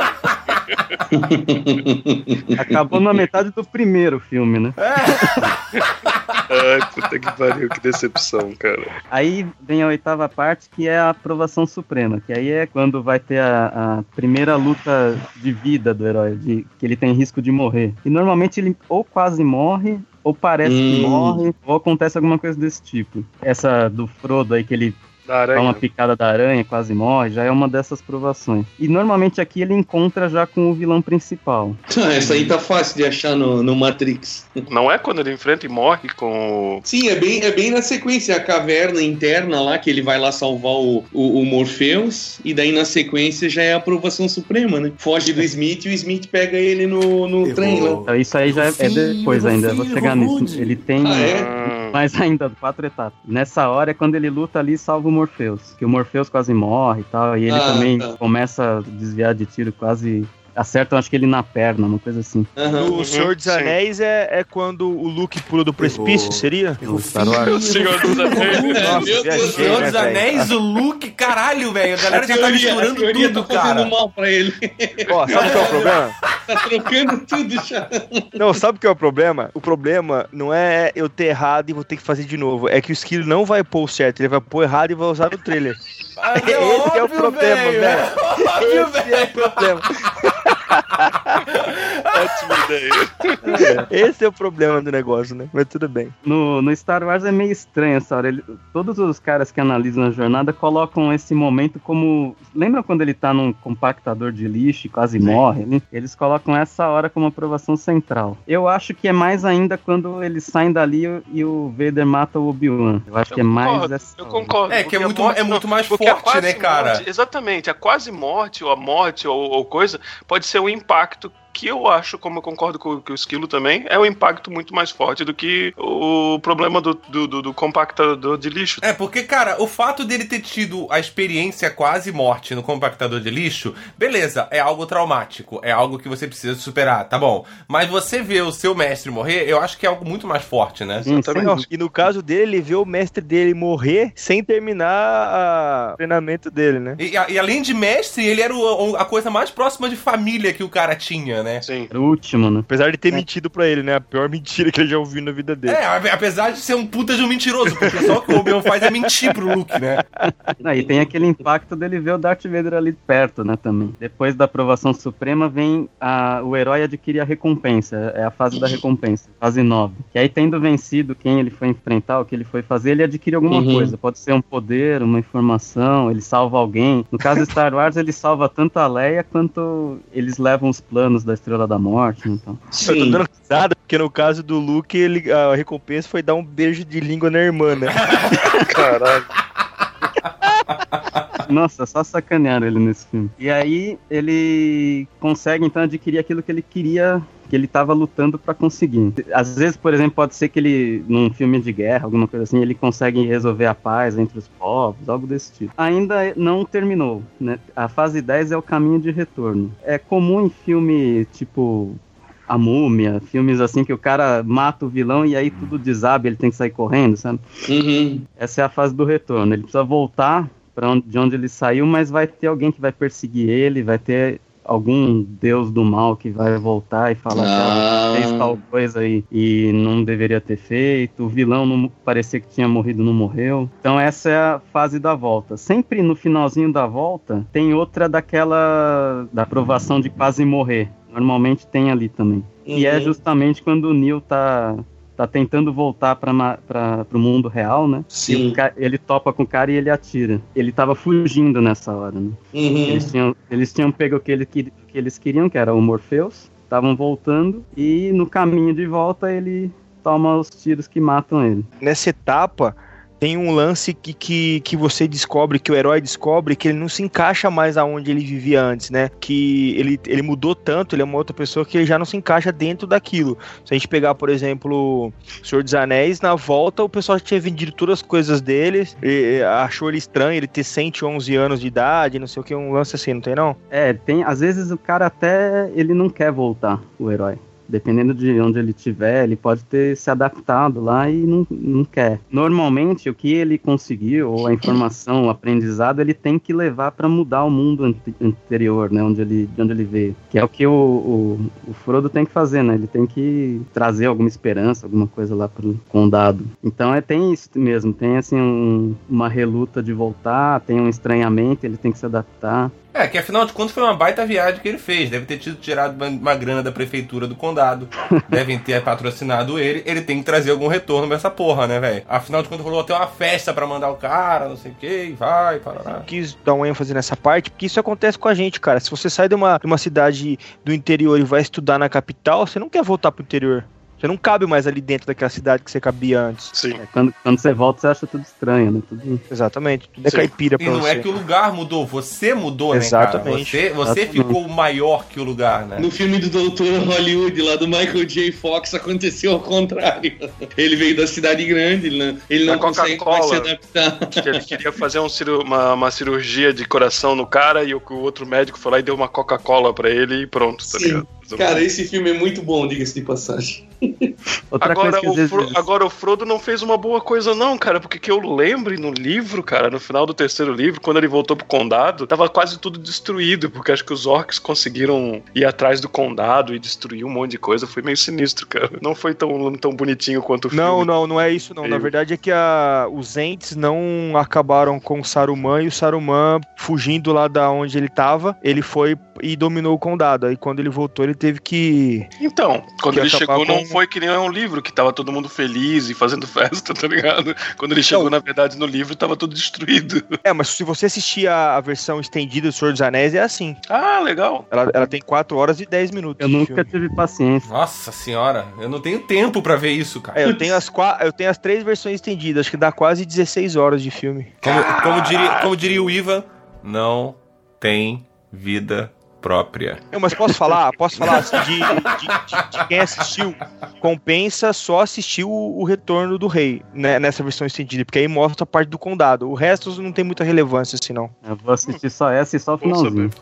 Acabou na metade do primeiro filme, né? Ai, puta que pariu, que decepção, cara. Aí vem a oitava parte, que é a aprovação suprema, que aí é quando vai ter a, a primeira luta de vida do herói, de, que ele tem risco de morrer. E normalmente ele ou quase morre, ou parece que Hum. morre, ou acontece alguma coisa desse tipo. Essa do Frodo aí, que ele Da dá uma aranha. picada da aranha, quase morre, já é uma dessas provações. E normalmente aqui ele encontra já com o vilão principal. Essa aí tá fácil de achar no, no Matrix. Não é quando ele enfrenta e morre com o. Sim, é bem, é bem na sequência, a caverna interna lá, que ele vai lá salvar o, o, o Morpheus, e daí na sequência já é a aprovação suprema, né? Foge do Smith e o Smith pega ele no, no trem lá. Então isso aí já é, é depois ainda, eu vou chegar nisso. Ele tem Ah, é? Mais ainda quatro etapas. Nessa hora é quando ele luta ali e salva o Morpheus. Que o Morpheus quase morre e tal. E ele Ah, também tá. começa a desviar de tiro, quase. Acertam, acho que ele na perna, uma coisa assim. Aham. O Senhor dos. Anéis é, é quando o Luke pula do precipício, seria? O Star Wars. O Senhor dos Anéis. É, Nossa, meu Deus viajei, do Senhor né, dos? Anéis, o Luke, caralho, velho. A galera já tá misturando teoria tudo, tá cara. mal pra ele. Ó, sabe qual é o problema? tá trocando tudo já. Não, sabe o que é o problema? O problema não é eu ter errado e vou ter que fazer de novo. É que o Skill não vai pôr o certo, ele vai pôr errado e vai usar no trailer. Mas Esse é o problema, velho. É óbvio, Esse é o problema. Ótima ideia. Esse é o problema do negócio, né? Mas tudo bem. No, no Star Wars é meio estranho essa hora. Ele- todos os caras que analisam a jornada colocam esse momento como. Lembra quando ele tá num compactador de lixo e quase morre? ali? Eles colocam essa hora como aprovação central. Eu acho que é mais ainda quando eles saem dali e- o Vader mata o Obi-Wan. Eu acho Eu que é mais concordo, essa. Eu hora. concordo. É, que é a muito- morte é muito mais porque a forte, quase né, cara? morte- exatamente, a quase morte, ou a morte, ou, ou coisa, pode ser o impacto que eu acho, como eu concordo com, com o Esquilo também, é um impacto muito mais forte do que o problema do, do, do, do compactador de lixo. É, porque, cara, o fato dele ter tido a experiência quase morte no compactador de lixo, beleza, é algo traumático, é algo que você precisa superar, tá bom. Mas você vê o seu mestre morrer, eu acho que é algo muito mais forte, né? Sim, não, e no caso dele, ele vê o mestre dele morrer sem terminar o treinamento dele, né? E, e além de mestre, ele era o- a coisa mais próxima de família que o cara tinha, né? Sim. Era o último, né? Apesar de ter mentido pra ele, né? A pior mentira que ele já ouviu na vida dele. É, apesar de ser um puta de um mentiroso, porque só o que o Obi-Wan faz é mentir pro Luke, né? Ah, e tem aquele impacto dele ver o Darth Vader ali perto, né, também. Depois da aprovação suprema vem a, o herói adquirir a recompensa, é a fase da recompensa, fase 9. Que aí tendo vencido quem ele foi enfrentar, o que ele foi fazer, ele adquire alguma Uhum. coisa. Pode ser um poder, uma informação, ele salva alguém. No caso de Star Wars, ele salva tanto a Leia quanto eles levam os planos da Estrela da Morte, então. Eu tô dando risada, porque no caso do Luke, ele, a recompensa foi dar um beijo de língua na irmã, né? Caralho. Nossa, só sacanearam ele nesse filme. E aí ele consegue então adquirir aquilo que ele queria, que ele estava lutando para conseguir. Às vezes, por exemplo, pode ser que ele, num filme de guerra, alguma coisa assim, ele consegue resolver a paz entre os povos, algo desse tipo. Ainda não terminou, né? A fase 10 é o caminho de retorno. É comum em filme tipo a múmia, filmes assim que o cara mata o vilão e aí tudo desaba, ele tem que sair correndo, sabe? Uhum. Essa é a fase do retorno. Ele precisa voltar onde, de onde ele saiu, mas vai ter alguém que vai perseguir ele, vai ter algum deus do mal que vai voltar e falar Ah. que fez tal coisa aí e não deveria ter feito. O vilão não parecia que tinha morrido, não morreu. Então essa é a fase da volta. Sempre no finalzinho da volta tem outra daquela da aprovação de quase morrer. Normalmente tem ali também. E é Uhum. justamente quando o Neil tá tá tentando voltar para o mundo real, né? Sim. o ca- ele topa com o cara e ele atira. Ele tava fugindo nessa hora, né? Uhum. Eles tinham, eles tinham pego o que, ele, que eles queriam, que era o Morpheus. Estavam voltando e no caminho de volta ele toma os tiros que matam ele. Nessa etapa, tem um lance que, que, que você descobre, que o herói descobre, que ele não se encaixa mais aonde ele vivia antes, né? Que ele, ele mudou tanto, ele é uma outra pessoa que ele já não se encaixa dentro daquilo. Se a gente pegar, por exemplo, o Senhor dos Anéis, na volta o pessoal tinha vendido todas as coisas deles, e, e achou ele estranho, ele ter 111 anos de idade, não sei o que, um lance assim, não tem não? É, tem, às vezes o cara até ele não quer voltar, o herói. Dependendo de onde ele estiver, ele pode ter se adaptado lá e não, não quer. Normalmente, o que ele conseguiu, ou a informação, o aprendizado, ele tem que levar para mudar o mundo ante- anterior, né? Onde ele, de onde ele veio. Que é o que o, o, o Frodo tem que fazer, né? Ele tem que trazer alguma esperança, alguma coisa lá pro condado. Então, é, tem isso mesmo. Tem, assim, um- uma reluta de voltar, tem um estranhamento, ele tem que se adaptar. É, que afinal de contas foi uma baita viagem que ele fez. Deve ter tido tirado uma, grana da prefeitura do condado. Devem ter patrocinado ele. Ele tem que trazer algum retorno pra essa porra, né, velho? Afinal de contas rolou até uma festa pra mandar o cara, não sei o que, e vai, parará. quis dar um ênfase nessa parte, porque isso acontece com a gente, cara. Se você sai de uma, de uma cidade do interior e vai estudar na capital, você não quer voltar pro interior. Você não cabe mais ali dentro daquela cidade que você cabia antes. Sim. É, quando, quando você volta, você acha tudo estranho, né? Tudo... Exatamente. Tudo é Sim. caipira E pra não você. é que o lugar mudou, você mudou, Exatamente. né, cara? Você, você Exatamente. ficou maior que o lugar, né? No filme do Doutor Hollywood, lá do Michael J. Fox, aconteceu ao contrário. Ele veio da cidade grande, ele não, ele não consegue mais se adaptar. Que ele queria fazer um ciru- uma, uma cirurgia de coração no cara e o, o outro médico foi lá e deu uma Coca-Cola pra ele e pronto, tá Sim. ligado? Cara, esse filme é muito bom, diga-se de passagem. Outra Agora coisa que o, agora o Frodo não fez uma boa coisa, não, cara, porque que eu lembre no livro, cara, no final do terceiro livro, quando ele voltou pro condado, tava quase tudo destruído, porque acho que os orcs conseguiram ir atrás do condado e destruir um monte de coisa. Foi meio sinistro, cara. Não foi tão, tão bonitinho quanto o filme. Não, não, não é isso não. Na verdade é que a, os Ents não acabaram com o Saruman e o Saruman fugindo lá da onde ele tava, ele foi e dominou o condado. Aí quando ele voltou, ele teve que Então, quando Que ele chegou, não com- foi que nem um livro, que tava todo mundo feliz e fazendo festa, tá ligado? Quando ele chegou, Não. na verdade, no livro, tava tudo destruído. É, mas se você assistir a, a versão estendida do Senhor dos Anéis, é assim. Ah, legal. Ela, ela tem 4 horas e 10 minutos. Eu de nunca filme. tive paciência. Nossa senhora, eu não tenho tempo pra ver isso, cara. É, eu tenho, as qua- eu tenho as três versões estendidas, acho que dá quase 16 horas de filme. Como, como diria, como diria o Ivan, não tem vida própria. Eu, mas posso falar? Posso falar assim, de, de- de- de quem assistiu? Compensa só assistir o, o Retorno do Rei, né, nessa versão estendida, porque aí mostra a parte do condado. O resto não tem muita relevância assim, não. Eu vou assistir só essa e só o finalzinho.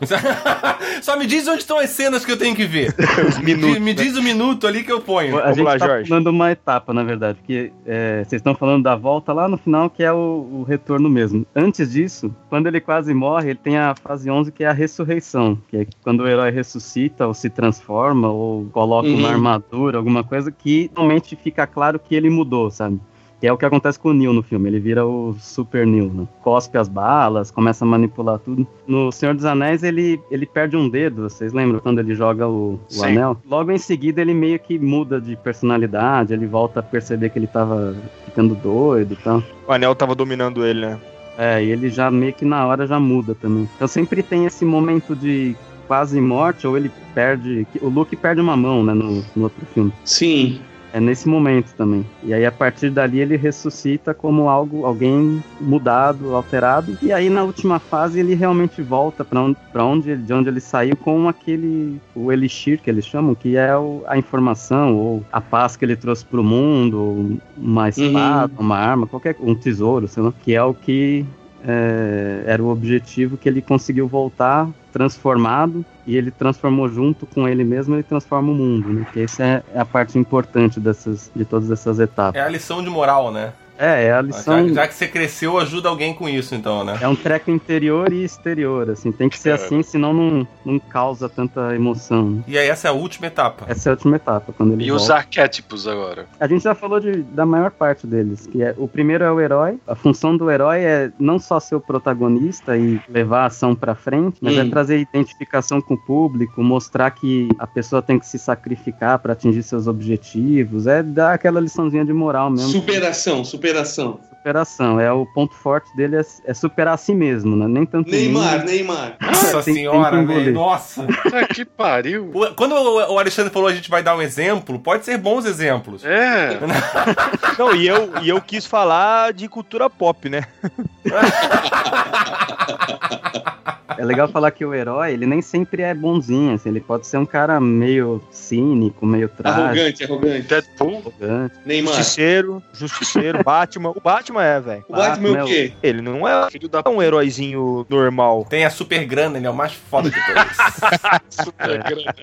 Só me diz onde estão as cenas que eu tenho que ver. Os minutos. me, me diz o minuto ali que eu ponho. A Vamos gente lá, tá Jorge. pulando uma etapa, na verdade, porque é, vocês estão falando da volta lá no final, que é o, o retorno mesmo. Antes disso, quando ele quase morre, ele tem a fase 11, que é a ressurreição, que é quando o herói ressuscita, ou se transforma, ou coloca Uhum. uma armadura, alguma coisa, que realmente fica claro que ele mudou, sabe? Que é o que acontece com o Neo no filme, ele vira o Super Neo, né? Cospe as balas, começa a manipular tudo. No Senhor dos Anéis, ele, ele perde um dedo, vocês lembram quando ele joga o, o anel? Logo em seguida, ele meio que muda de personalidade, ele volta a perceber que ele tava ficando doido e tal. O Anel tava dominando ele, né? É, e ele já meio que na hora já muda também. Então sempre tem esse momento de quase morte, ou ele perde. O Luke perde uma mão, né, no, no outro filme. Sim. É nesse momento também. E aí a partir dali ele ressuscita como algo, alguém mudado, alterado. E aí na última fase ele realmente volta para onde, pra onde, de onde ele saiu com aquele o elixir que eles chamam, que é o- a informação ou a paz que ele trouxe pro mundo, uma espada, uma arma, qualquer um tesouro, sei lá, que é o que é, era o objetivo que ele conseguiu voltar transformado e ele transformou junto com ele mesmo ele transforma o mundo, né? Que essa é a parte importante dessas, de todas essas etapas. É a lição de moral, né? É, é a lição. Já, já que você cresceu, ajuda alguém com isso, então, né? É um treco interior e exterior, assim. Tem que ser assim, senão não, não causa tanta emoção. né? E aí, essa é a última etapa. Essa é a última etapa, quando ele E os volta. arquétipos agora. A gente já falou de, da maior parte deles, que é o primeiro é o herói. A função do herói é não só ser o protagonista e levar a ação pra frente, mas Hum. é trazer identificação com o público, mostrar que a pessoa tem que se sacrificar pra atingir seus objetivos, é dar aquela liçãozinha de moral mesmo. Superação, superação geração. Superação, é o ponto forte dele é, é superar a si mesmo, né? Nem tanto Neymar, Neymar. Nossa tem- senhora, velho. Nossa. Puta que pariu. Quando o o Alexandre falou a gente vai dar um exemplo, pode ser bons exemplos. É. Não, e eu, e eu quis falar de cultura pop, né? É legal falar que o herói, ele nem sempre é bonzinho, assim, ele pode ser um cara meio cínico, meio trágico, Arrogante, arrogante. Deadpool. arrogante. Neymar. Justiceiro, Justiceiro, Batman. O Batman é, velho. O Batman é Batman o quê? Ele não é Filho da um heróizinho normal. Tem a super grana, ele é o mais foda de todos. super grana.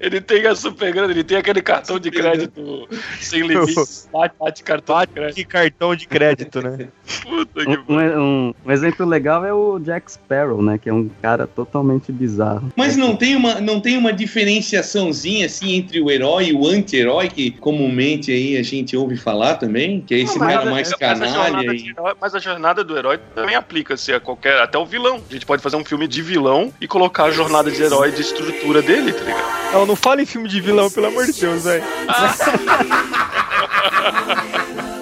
Ele tem a super grana, ele tem aquele cartão de crédito sem limites. Bate, bate cartão de crédito. Que cartão de crédito, né? Puta que Um, um- um- exemplo legal é o Jack Sparrow, né, que é um cara totalmente bizarro. Mas não tem uma, não tem uma diferenciaçãozinha assim entre o herói e o anti-herói que comumente aí a gente ouve falar também, que é esse Não, cara mais a canalha jornada de herói- Mas a jornada do herói também aplica-se a qualquer. Até o vilão. A gente pode fazer um filme de vilão e colocar a jornada de herói de estrutura dele, tá ligado? Não, não fala em filme de vilão, pelo amor de Deus, velho.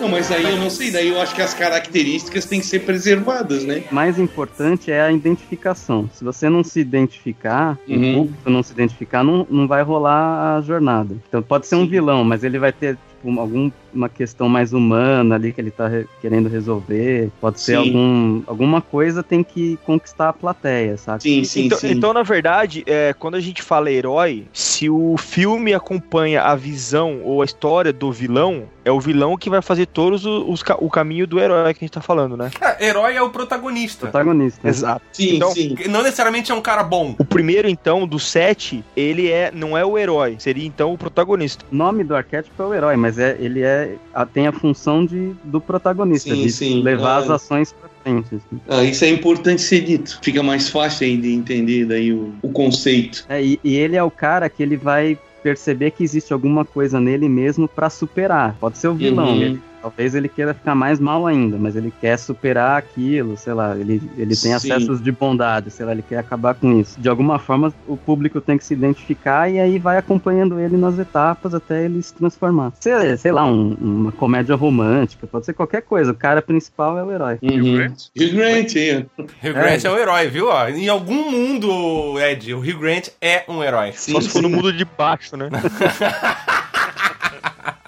Não, mas aí eu não sei, daí eu acho que as características têm que ser preservadas, né? mais importante é a identificação. Se você não se identificar, Uhum. o público não se identificar, não, não vai rolar a jornada. Então pode ser um Sim. vilão, mas ele vai ter alguma questão mais humana ali que ele tá re- querendo resolver. Pode ser Sim. algum, alguma coisa tem que conquistar a plateia, sabe? Sim, sim, então, sim. então, na verdade, é, quando a gente fala herói, se o filme acompanha a visão ou a história do vilão, é o vilão que vai fazer todos os, os o caminho do herói que a gente tá falando, né? É, herói é o protagonista. Protagonista. Exato. sim, então- sim. Não necessariamente é um cara bom. O primeiro, então, do sete, ele é não é o herói, seria então o protagonista. O nome do arquétipo é o herói, mas é, ele é, a- tem a função de, do protagonista, Sim, de sim. levar Ah. as ações pra frente. assim. Ah, isso é importante ser dito. Fica mais fácil aí de entender daí o, o conceito. É, e, e ele é o cara que ele vai perceber que existe alguma coisa nele mesmo pra superar. Pode ser o vilão, Uhum. ele- talvez ele queira ficar mais mal ainda, mas ele quer superar aquilo, sei lá, ele, ele tem Sim. acessos de bondade, sei lá, ele quer acabar com isso. De alguma forma, o público tem que se identificar e aí vai acompanhando ele nas etapas até ele se transformar. Sei, sei lá, um- uma comédia romântica, pode ser qualquer coisa, o cara principal é o herói. Uhum. Grant? Hugh Grant, ó. Hugh Grant é. um herói, viu? Ó, em algum mundo, Ed, o Hugh Grant é um herói. Sim, Só se for no mundo de baixo, né?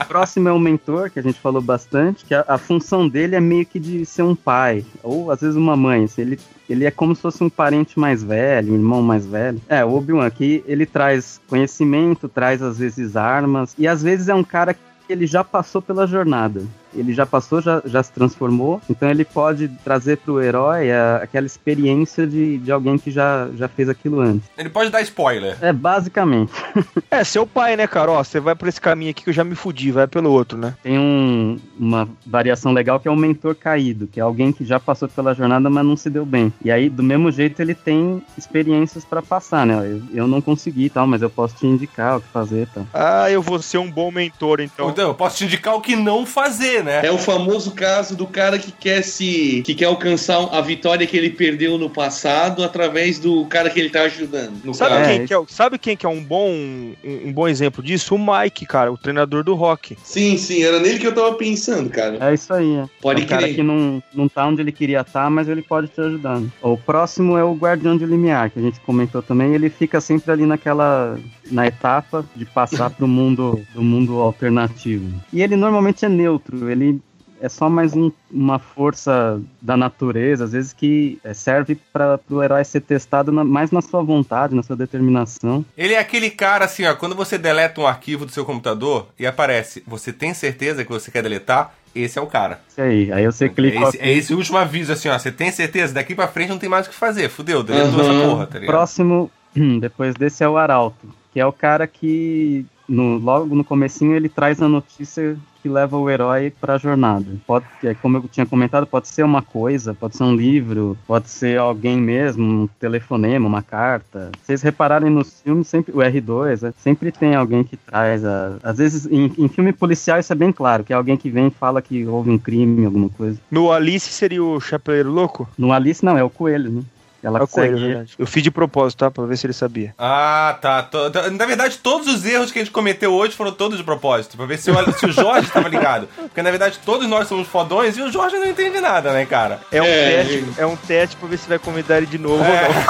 próximo é o mentor, que a gente falou bastante, que a, a função dele é meio que de ser um pai, ou às vezes uma mãe. assim, ele, ele é como se fosse um parente mais velho, um irmão mais velho. É, o Obi-Wan aqui, ele traz conhecimento, traz às vezes armas, e às vezes é um cara que ele já passou pela jornada. Ele já passou, já, já se transformou, então ele pode trazer pro herói a- aquela experiência de, de alguém que já, já fez aquilo antes. Ele pode dar spoiler. É, basicamente. É, seu pai, né, cara? Ó, você vai por esse caminho aqui que eu já me fudi, vai pelo outro, né? Tem um- uma variação legal que é o mentor caído, que é alguém que já passou pela jornada, mas não se deu bem. E aí, do mesmo jeito, ele tem experiências pra passar, né? Eu, eu não consegui e tal, mas eu posso te indicar o que fazer e tal. Ah, eu vou ser um bom mentor, então. Então, eu posso te indicar o que não fazer, né? É o famoso caso do cara que quer se. que quer alcançar a vitória que ele perdeu no passado através do cara que ele tá ajudando. No Sabe. É, quem que é, sabe quem que é um bom, um, um bom exemplo disso? O Mike, cara, o treinador do rock. Sim, sim, era nele que eu tava pensando, cara. É isso aí, é. Pode é um cara que não, não tá onde ele queria estar, mas ele pode te ajudar. né? O próximo é o Guardião de Limiar, que a gente comentou também. Ele fica sempre ali naquela. na etapa de passar pro mundo do mundo alternativo. E ele normalmente é neutro, ele. É só mais um- uma força da natureza, às vezes que é, serve para o herói ser testado na- mais na sua vontade, na sua determinação. Ele é aquele cara assim, ó, quando você deleta um arquivo do seu computador e aparece, você tem certeza que você quer deletar? Esse é o cara. Isso aí. Aí você clica. É esse, é esse último aviso, assim, ó. Você tem certeza? Daqui pra frente não tem mais o que fazer. Fudeu, deletou Aham. essa porra, tá ligado? Próximo, depois desse é o Arauto, que é o cara que no, logo no comecinho ele traz a notícia que leva o herói pra jornada. Pode, é, como eu tinha comentado, pode ser uma coisa, pode ser um livro, pode ser alguém mesmo, um telefonema, uma carta. Vocês repararem nos filmes, sempre o R2, é, sempre tem alguém que traz a, às vezes em, em filme policial isso é bem claro, que é alguém que vem e fala que houve um crime, alguma coisa. No Alice seria o Chapeleiro Louco? No Alice não, é o coelho, né? Ela É Coelho, consegue verdade. Eu fiz de propósito, tá? Pra ver se ele sabia. Ah, tá. Na verdade, todos os erros que a gente cometeu hoje foram todos de propósito. Pra ver se o, se o Jorge tava ligado. Porque, na verdade, todos nós somos fodões e o Jorge não entende nada, né, cara? É um, É, teste, é um teste pra ver se vai convidar ele de novo É. ou não.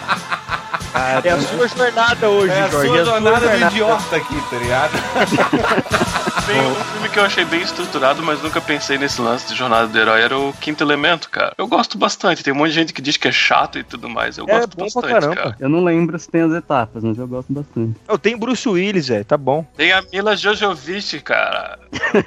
É a sua jornada hoje, É a Jorge. sua é a jornada do jornada. idiota aqui, tá ligado? Tem um filme que eu achei bem estruturado, mas nunca pensei nesse lance de jornada do herói, era o Quinto Elemento, cara. Eu gosto bastante, tem um monte de gente que diz que é chato e tudo mais. Eu É gosto bom pra bastante, caramba. cara. Eu não lembro se tem as etapas, mas eu gosto bastante. Eu tenho Bruce Willis, velho, tá bom. Tem a Mila Jojovic, cara.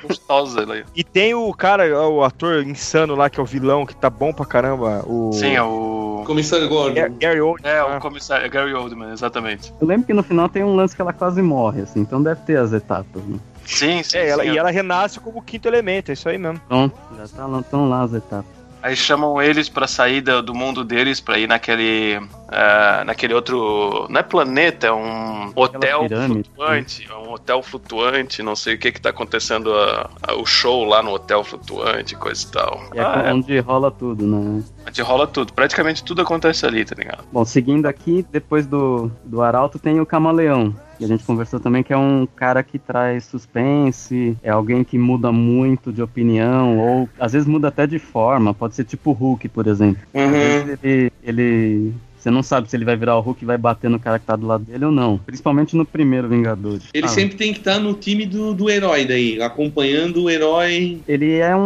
Gostosa ela aí. E tem o cara, o ator insano lá, que é o vilão, que tá bom pra caramba. O... Sim, é o. Comissário Gordon. Gar- Gary Oldman. É, o comissário. É Gary Oldman, exatamente. Eu lembro que no final tem um lance que ela quase morre, assim, então deve ter as etapas, né? Sim, sim. É, ela, sim, e ela renasce como o quinto elemento, é isso aí mesmo. Pronto, já tá lá, estão lá as etapas. Aí chamam eles pra sair do, do mundo deles pra ir naquele. ah, naquele outro. Não é planeta, é um hotel pirâmide, flutuante. É um hotel flutuante, não sei o que que tá acontecendo a- a- o show lá no hotel flutuante, coisa e tal. E é Ah, onde rola tudo, né? é, te rola tudo. Praticamente tudo acontece ali, tá ligado? Bom, seguindo aqui, depois do, do Arauto tem o Camaleão. Que a gente conversou também, que é um cara que traz suspense, é alguém que muda muito de opinião, ou às vezes muda até de forma, pode ser tipo o Hulk, por exemplo. Às Uhum. vezes ele, ele. Você não sabe se ele vai virar o Hulk e vai bater no cara que tá do lado dele ou não. Principalmente no primeiro Vingadores. Ele Ah, sempre tem que estar no time do, do herói daí, acompanhando o herói. Ele é um,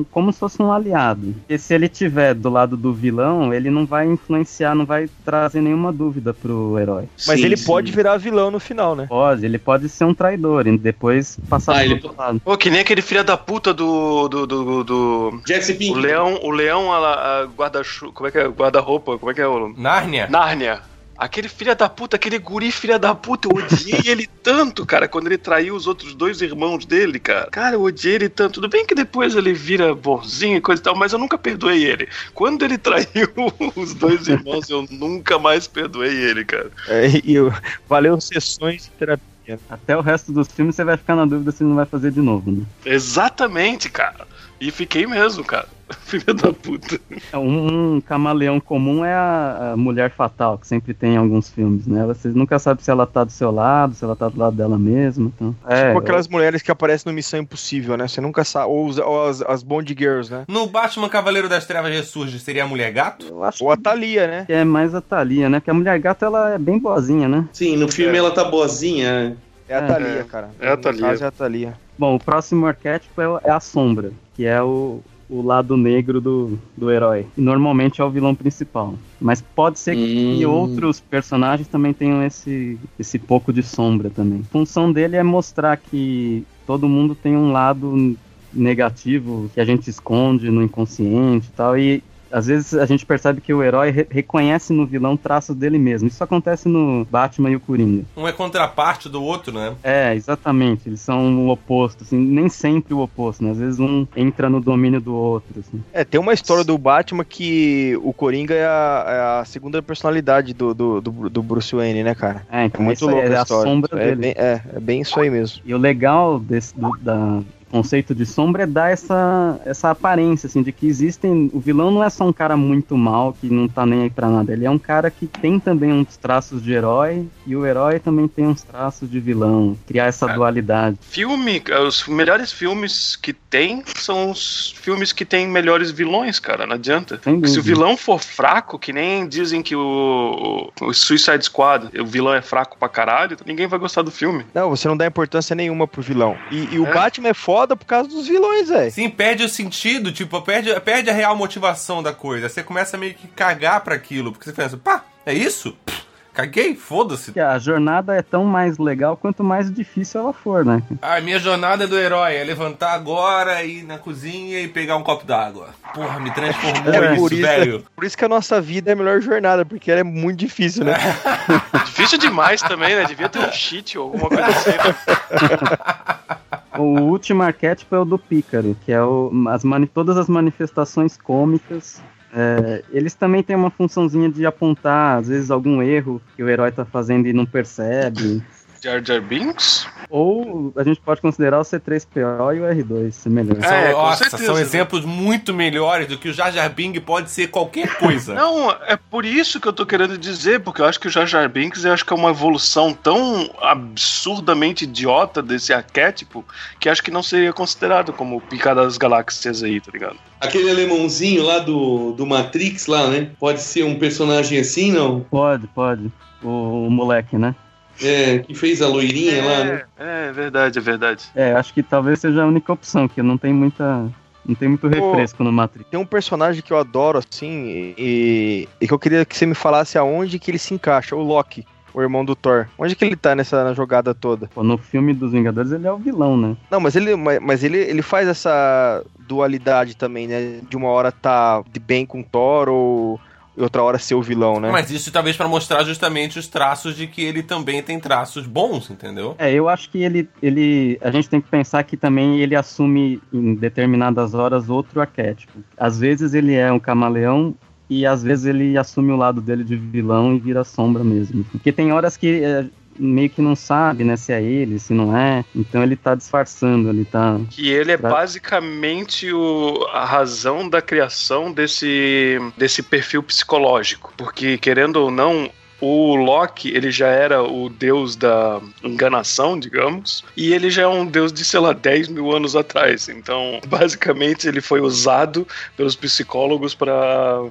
um- como se fosse um aliado. E se ele tiver do lado do vilão, ele não vai influenciar, não vai trazer nenhuma dúvida pro herói. Mas Sim, ele sim. pode virar vilão no final, né? Pode, ele pode ser um traidor e depois passar Ah, ele outro lado. Pô, que nem aquele filho da puta do. do. do. do- Jesse o Pink. leão, o leão, ela, a guarda Como é que é? Guarda-roupa, como é que é o. Nárnia? Nárnia. Aquele filho da puta, aquele guri filho da puta, eu odiei ele tanto, cara, quando ele traiu os outros dois irmãos dele, cara. Cara, eu odiei ele tanto. Tudo bem que depois ele vira bonzinho e coisa e tal, mas eu nunca perdoei ele. Quando ele traiu os dois irmãos, eu nunca mais perdoei ele, cara. É, e eu- valeu sessões de terapia. Até o resto dos filmes você vai ficar na dúvida se ele não vai fazer de novo, né? Exatamente, cara. E fiquei mesmo, cara. Filho da puta. Um, um camaleão comum é a, a mulher fatal, que sempre tem em alguns filmes, né? Você nunca sabe se ela tá do seu lado, se ela tá do lado dela mesma. Então, é, tipo aquelas mulheres que aparecem no Missão Impossível, né? Você nunca sabe. Ou, os- ou as, as Bond Girls, né? No Batman Cavaleiro das Trevas Ressurge, seria a Mulher Gato? eu acho Ou a Thalia, né? que é mais a Thalia, né? Porque a mulher gato ela é bem boazinha, né? Sim, no filme ela tá boazinha. É a É. Thalia, cara. É a No Thalia. caso, é a Thalia. Bom, o próximo arquétipo é, é a sombra, que é o, o lado negro do, do herói. E normalmente é o vilão principal. Mas pode ser que Hum. outros personagens também tenham esse, esse pouco de sombra também. A função dele é mostrar que todo mundo tem um lado negativo que a gente esconde no inconsciente e tal. E às vezes a gente percebe que o herói re- reconhece no vilão traços dele mesmo. Isso acontece no Batman e o Coringa. Um é contraparte do outro, né? É, exatamente. Eles são o oposto, assim, nem sempre o oposto, né? Às vezes um entra no domínio do outro, assim. É, tem uma história do Batman que o Coringa é a, é a segunda personalidade do, do, do, do Bruce Wayne, né, cara? É, então É muito louco é a a história. sombra é, dele. bem, é, é bem isso aí mesmo. E o legal desse do, da conceito de sombra é dar essa, essa aparência, assim, de que existem. O vilão não é só um cara muito mal que não tá nem aí pra nada. Ele é um cara que tem também uns traços de herói e o herói também tem uns traços de vilão. Criar essa É. dualidade. Filme, os melhores filmes que tem são os filmes que tem melhores vilões, cara. Não adianta. Se o vilão for fraco, que nem dizem que o, o Suicide Squad, o vilão é fraco pra caralho, ninguém vai gostar do filme. Não, você não dá importância nenhuma pro vilão. E, e o É. Batman é foda por causa dos vilões, velho. Sim, perde o sentido, tipo, perde, perde a real motivação da coisa. Você começa meio que cagar pra aquilo, porque você pensa, pá, é isso? Pff, caguei, foda-se. Que a jornada é tão mais legal quanto mais difícil ela for, né? A minha jornada do herói é levantar agora, ir na cozinha e pegar um copo d'água. Porra, me transformou É, isso, por isso- velho. Por isso que a nossa vida é a melhor jornada, porque ela é muito difícil, né? Difícil demais também, né? Devia ter um cheat ou alguma coisa assim. O último arquétipo é o do pícaro, que é o, as mani- todas as manifestações cômicas. É, eles também têm uma funçãozinha de apontar, às vezes, algum erro que o herói tá fazendo e não percebe. Jar Jar Binks? Ou a gente pode considerar o C3PO e o R2 semelhantes. É, nossa, certeza. são exemplos muito melhores do que o Jar Jar Bing pode ser qualquer coisa. Não, é por isso que eu tô querendo dizer, porque eu acho que o Jar Jar Binks eu acho que é uma evolução tão absurdamente idiota desse arquétipo que acho que não seria considerado como o pica das galáxias aí, tá ligado? Aquele alemãozinho lá do, do Matrix lá, né? Pode ser um personagem assim, não? Pode, pode. O, o moleque, né? É, que fez a loirinha lá, né? É, é verdade, é verdade. É, acho que talvez seja a única opção, que não tem muita. Não tem muito refresco no Matrix. Tem um personagem que eu adoro, assim, e, e que eu queria que você me falasse aonde que ele se encaixa, o Loki, o irmão do Thor. Onde que ele tá nessa na jogada toda? Pô, no filme dos Vingadores ele é o vilão, né? Não, mas ele, mas, mas ele, ele faz essa dualidade também, né? De uma hora tá de bem com Thor ou outra hora ser o vilão, né? Mas isso talvez pra mostrar justamente os traços de que ele também tem traços bons, entendeu? É, eu acho que ele, ele. A gente tem que pensar que também ele assume em determinadas horas outro arquétipo. Às vezes ele é um camaleão e às vezes ele assume o lado dele de vilão e vira sombra mesmo. Porque tem horas que é, meio que não sabe, né, se é ele, se não é. Então ele tá disfarçando, ele tá. Que ele é Pra- basicamente o, a razão da criação desse, desse perfil psicológico. Porque, querendo ou não, o Loki, ele já era o deus da enganação, digamos, e ele já é um deus de, sei lá, 10 mil anos atrás. Então, basicamente, ele foi usado pelos psicólogos para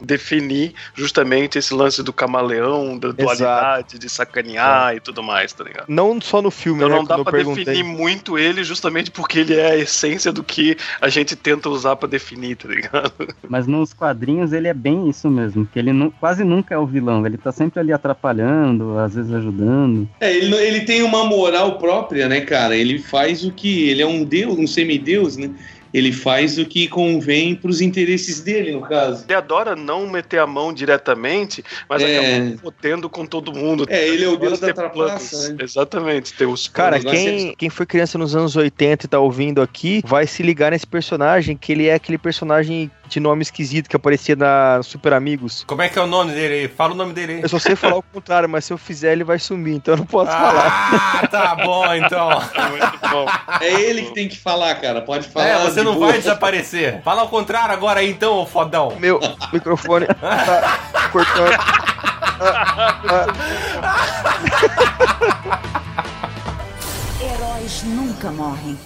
definir justamente esse lance do camaleão, da dualidade, de sacanear e tudo mais, tá ligado? Não só no filme, Então né? não dá pra perguntei. definir muito ele justamente porque ele é a essência do que a gente tenta usar pra definir, tá ligado? Mas nos quadrinhos ele é bem isso mesmo, que ele nu- quase nunca é o vilão, ele tá sempre ali atrapalhando, às vezes ajudando. É, ele, ele tem uma moral própria, né, cara? Ele faz o que. Ele é um deus, um semideus, né? Ele faz o que convém pros interesses dele, no caso. Ele adora não meter a mão diretamente, mas É. acaba fodendo com todo mundo. É, ele é o deus da trapaça, né? Exatamente, ter os Cara, quem, quem foi criança nos anos 80 e tá ouvindo aqui, vai se ligar nesse personagem, que ele é aquele personagem de nome esquisito que aparecia na Super Amigos. Como é que é o nome dele aí? Fala o nome dele aí. Eu só sei falar o contrário, mas se eu fizer ele vai sumir, então eu não posso falar. Ah, tá bom então. Muito bom. É ele que tem que falar, cara. Pode falar. É, você não boa. vai desaparecer. Fala ao contrário agora aí então, ô fodão. Meu microfone tá cortando. Heróis nunca morrem.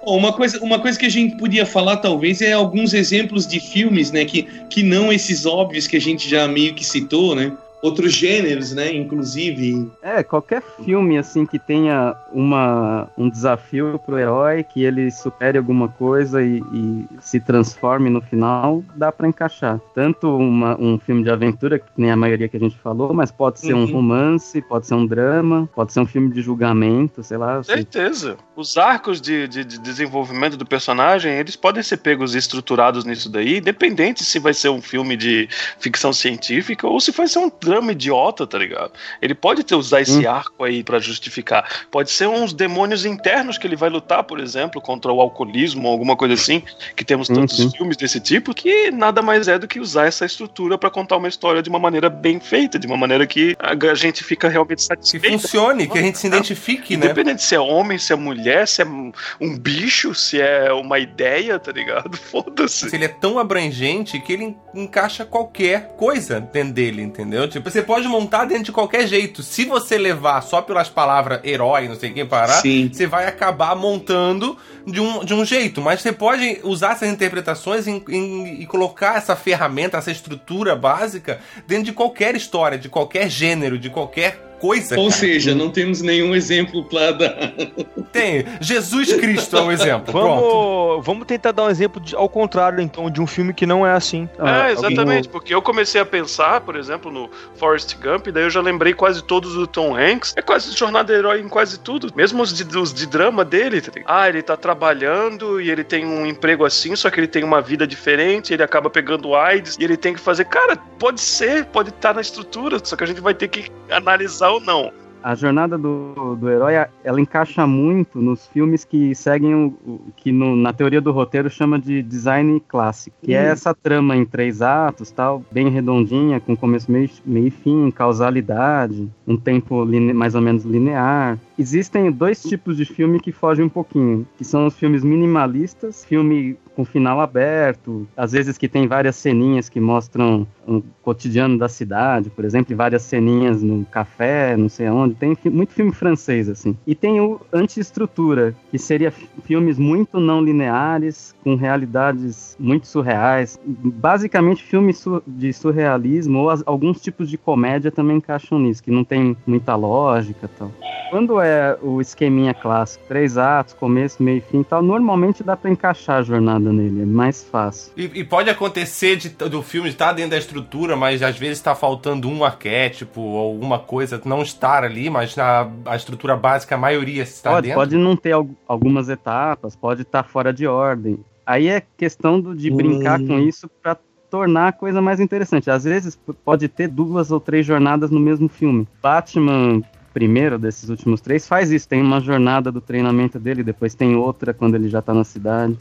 Uma coisa, uma coisa que a gente podia falar, talvez, é alguns exemplos de filmes, né? Que, que não esses óbvios que a gente já meio que citou, né? Outros gêneros, né? Inclusive. É, qualquer filme assim que tenha uma, um desafio pro herói, que ele supere alguma coisa e, e se transforme no final, dá para encaixar. Tanto uma, um filme de aventura, que nem a maioria que a gente falou, mas pode ser um Uhum. romance, pode ser um drama, pode ser um filme de julgamento, sei lá. assim. Certeza. Os arcos de, de- de desenvolvimento do personagem, eles podem ser pegos e estruturados nisso daí, independente se vai ser um filme de ficção científica ou se vai ser um drama idiota, tá ligado? Ele pode ter usar esse arco aí pra justificar. Pode ser uns demônios internos que ele vai lutar, por exemplo, contra o alcoolismo ou alguma coisa assim, que temos tantos filmes desse tipo, que nada mais é do que usar essa estrutura pra contar uma história de uma maneira bem feita, de uma maneira que a gente fica realmente Que satisfeito. funcione, que a gente se identifique, né? Independente se é homem, se é mulher, se é um bicho, se é uma ideia, tá ligado? Foda-se. Se ele é tão abrangente que ele en- encaixa qualquer coisa dentro dele, entendeu? Tipo, você pode montar dentro de qualquer jeito. Se você levar só pelas palavras herói, não sei quem parar, Sim. você vai acabar montando de um, de um jeito. Mas você pode usar essas interpretações em- em- e colocar essa ferramenta, essa estrutura básica dentro de qualquer história, de qualquer gênero, de qualquer coisa. Ou cara. seja, não temos nenhum exemplo pra dar. Tem. Jesus Cristo é um exemplo. Pronto. Vamos, vamos tentar dar um exemplo de- ao contrário, então, de um filme que não é assim. Ah, É, exatamente, porque eu comecei a pensar, por exemplo, no Forrest Gump, e daí eu já lembrei quase todos do Tom Hanks. É quase jornada de herói em quase tudo, mesmo os de, os de drama dele. tá? Ah, ele tá trabalhando e ele tem um emprego assim, só que ele tem uma vida diferente, ele acaba pegando AIDS e ele tem que fazer. Cara, pode ser, pode estar na estrutura, só que a gente vai ter que analisar ou não. A jornada do, do herói, ela encaixa muito nos filmes que seguem o, o- que no- na teoria do roteiro chama de design clássico, que é Hum. essa trama em três atos, tal, bem redondinha, com começo, meio, meio e fim, causalidade, um tempo line- mais ou menos linear. Existem dois tipos de filme que fogem um pouquinho, que são os filmes minimalistas, filme com final aberto, às vezes que tem várias ceninhas que mostram o cotidiano da cidade, por exemplo, várias ceninhas no café, não sei aonde. Tem muito filme francês, assim. E tem o anti-estrutura, que seria fi- filmes muito não lineares, com realidades muito surreais. Basicamente, filmes de surrealismo ou alguns tipos de comédia também encaixam nisso, que não tem muita lógica tal. Quando é o esqueminha clássico, três atos, começo, meio e fim e tal, normalmente dá pra encaixar a jornada nele, é mais fácil. E, e pode acontecer de- do filme estar dentro da estrutura, mas às vezes está faltando um arquétipo ou alguma coisa não estar ali, mas na a estrutura básica a maioria está Pode, dentro. pode não ter al- algumas etapas, pode estar fora de ordem. Aí é questão do- de brincar com isso pra tornar a coisa mais interessante. Às vezes pode ter duas ou três jornadas no mesmo filme. Batman primeiro desses últimos três faz isso, tem uma jornada do treinamento dele, depois tem outra quando ele já tá na cidade.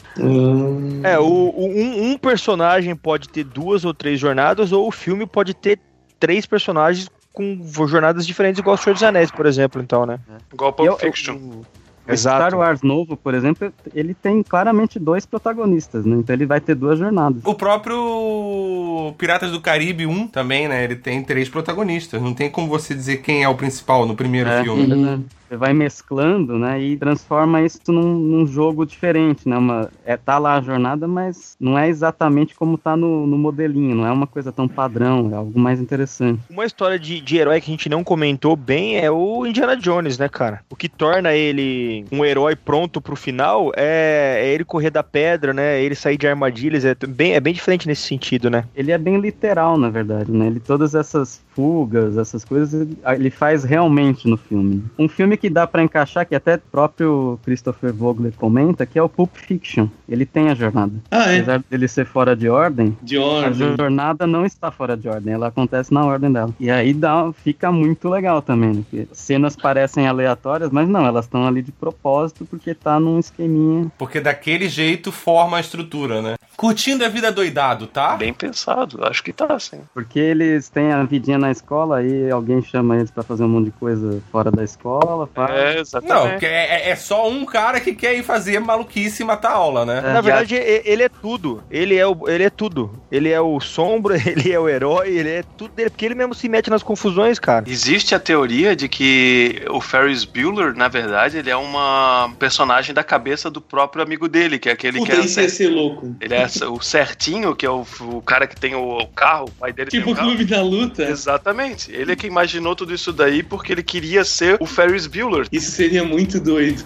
É, o, o- um, um personagem pode ter duas ou três jornadas, ou o filme pode ter três personagens com jornadas diferentes, igual o Senhor dos Anéis, por exemplo, então, né? Igual E Pulp eu- Fiction. o- o Star Wars novo, por exemplo, ele tem claramente dois protagonistas, né? Então ele vai ter duas jornadas. O próprio Piratas do Caribe 1 também, né? Ele tem três protagonistas. Não tem como você dizer quem é o principal no primeiro É, filme. verdade. Você vai mesclando, né? E transforma isso num, num jogo diferente, né? Uma, é, tá lá a jornada, mas não é exatamente como tá no, no modelinho, não é uma coisa tão padrão, é algo mais interessante. Uma história de, de herói que a gente não comentou bem é o Indiana Jones, né, cara? O que torna ele um herói pronto pro final é, é ele correr da pedra, né? Ele sair de armadilhas. É bem, é bem diferente nesse sentido, né? Ele é bem literal, na verdade, né? Ele todas essas fugas, essas coisas, ele- ele faz realmente no filme. Um filme que dá pra encaixar, que até o próprio Christopher Vogler comenta, que é o Pulp Fiction. Ele tem a jornada. Ah, é? Apesar dele ser fora de ordem, De a ordem. jornada não está fora de ordem, ela acontece na ordem dela. E aí dá, fica muito legal também, né? Porque cenas parecem aleatórias, mas não, elas estão ali de propósito porque tá num esqueminha. Porque daquele jeito forma a estrutura, né? Curtindo a vida doidado, tá? Bem pensado, acho que tá, sim. Porque eles têm a vidinha na escola, aí alguém chama eles pra fazer um monte de coisa fora da escola. faz. É, Não, exatamente. que é, é só um cara que quer ir fazer maluquice e matar a aula, né? É. Na verdade, ele é tudo. Ele é, o, ele é tudo. Ele é o sombra, ele é o herói, ele é tudo dele. Porque ele mesmo se mete nas confusões, cara. Existe a teoria de que o Ferris Bueller, na verdade, ele é uma personagem da cabeça do próprio amigo dele, que é aquele Puta, que é, isso ia ser louco. ele é o certinho, que é o, o cara que tem o, o carro, o pai dele Tipo tem o o carro. Clube da Luta. Exatamente. Ele é que imaginou tudo isso daí porque ele queria ser o Ferris Bueller. Isso seria muito doido.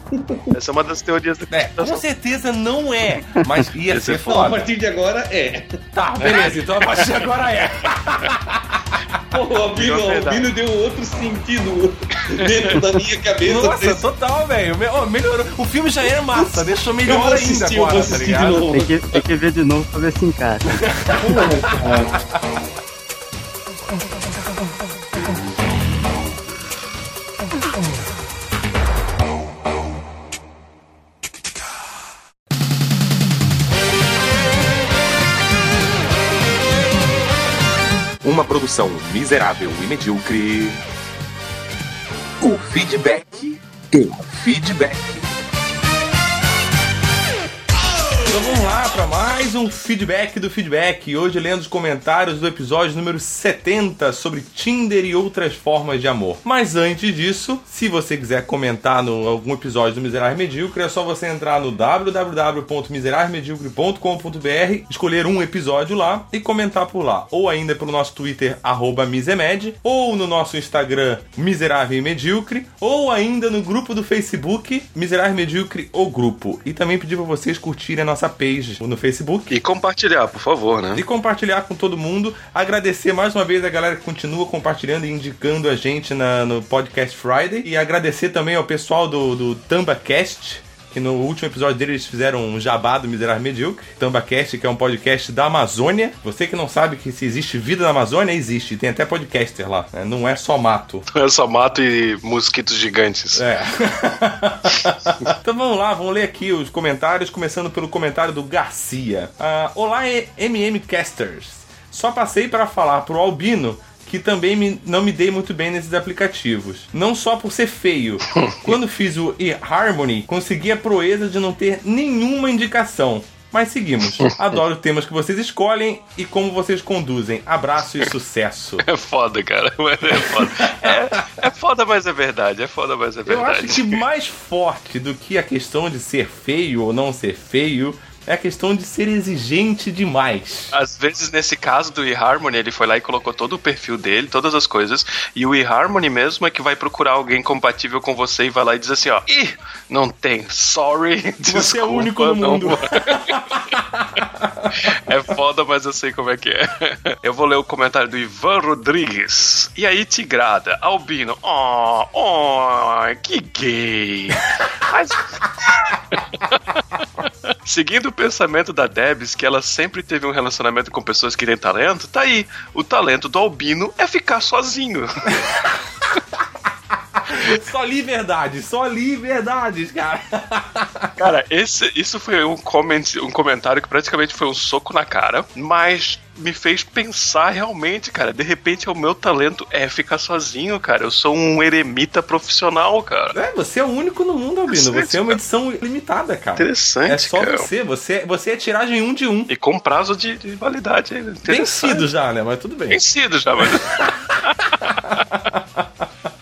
Essa é uma das teorias da É, com certeza não é, mas ia é ser Não, a foda. partir de agora é. Tá, beleza, então a partir de agora é. Pô, o Albino, verdade. Albino deu outro sentido dentro da minha cabeça. Nossa, desse- total, velho. Ó, Melhorou. O filme já era massa, deixou melhor ainda eu agora, tá ligado? Tem que, tem que ver de novo pra ver se encaixa. Uma produção miserável e medíocre. O feedback. O feedback. Então vamos lá para mais um feedback do feedback. Hoje lendo os comentários do episódio número 70 sobre Tinder e outras formas de amor. Mas antes disso, se você quiser comentar no algum episódio do Miserável Medíocre, é só você entrar no www.miserávelmedíocre.com.br, escolher um episódio lá e comentar por lá. Ou ainda pelo nosso Twitter, Misemed, ou no nosso Instagram, Miserável e Medíocre, ou ainda no grupo do Facebook, Miserável Medíocre, o grupo. E também pedir para vocês curtirem a nossa page no Facebook. E compartilhar, por favor, né? E compartilhar com todo mundo. Agradecer mais uma vez a galera que continua compartilhando e indicando a gente na- no Podcast Friday. E agradecer também ao pessoal do, do TambaCast. Que no último episódio dele eles fizeram um jabá do Miserável Medíocre. TambaCast, que é um podcast da Amazônia. Você que não sabe que se existe vida na Amazônia, existe. Tem até podcaster lá. né? Não é só mato. É só mato e mosquitos gigantes. É. então vamos lá, vamos ler aqui os comentários, começando pelo comentário do Garcia. Ah, Olá, MM Casters. Só passei para falar pro Albino que também me- não me dei muito bem nesses aplicativos. Não só por ser feio. Quando fiz o eHarmony, consegui a proeza de não ter nenhuma indicação. Mas seguimos. Adoro temas que vocês escolhem e como vocês conduzem. Abraço e sucesso. É foda, cara. É foda. É, é foda, mas é verdade. É foda, mas é Eu verdade. acho que mais forte do que a questão de ser feio ou não ser feio é a questão de ser exigente demais. Às vezes, nesse caso do eHarmony, ele foi lá e colocou todo o perfil dele, todas as coisas, e o eHarmony mesmo é que vai procurar alguém compatível com você e vai lá e diz assim, ó, ih, não tem, sorry, Você é o desculpa, único no mundo. É foda, mas eu sei como é que é. Eu vou ler o comentário do Ivan Rodrigues. E aí, Tigrada, Albino, oh, oh, que gay. Mas... Seguindo o pensamento da Debs, que ela sempre teve um relacionamento com pessoas que têm talento, tá aí. O talento do Albino é ficar sozinho. Só li verdade, só li verdades, cara. Cara, esse, isso foi um, comment, um comentário que praticamente foi um soco na cara, mas me fez pensar realmente, cara. De repente, o meu talento é ficar sozinho, cara. Eu sou um eremita profissional, cara. É, você é o único no mundo, Albino. Você é uma edição limitada, cara. Interessante, É só cara. você, você, você é tiragem um de um. E com prazo de, de validade ainda. Sido já, né? Mas tudo bem. Tem sido já, mas.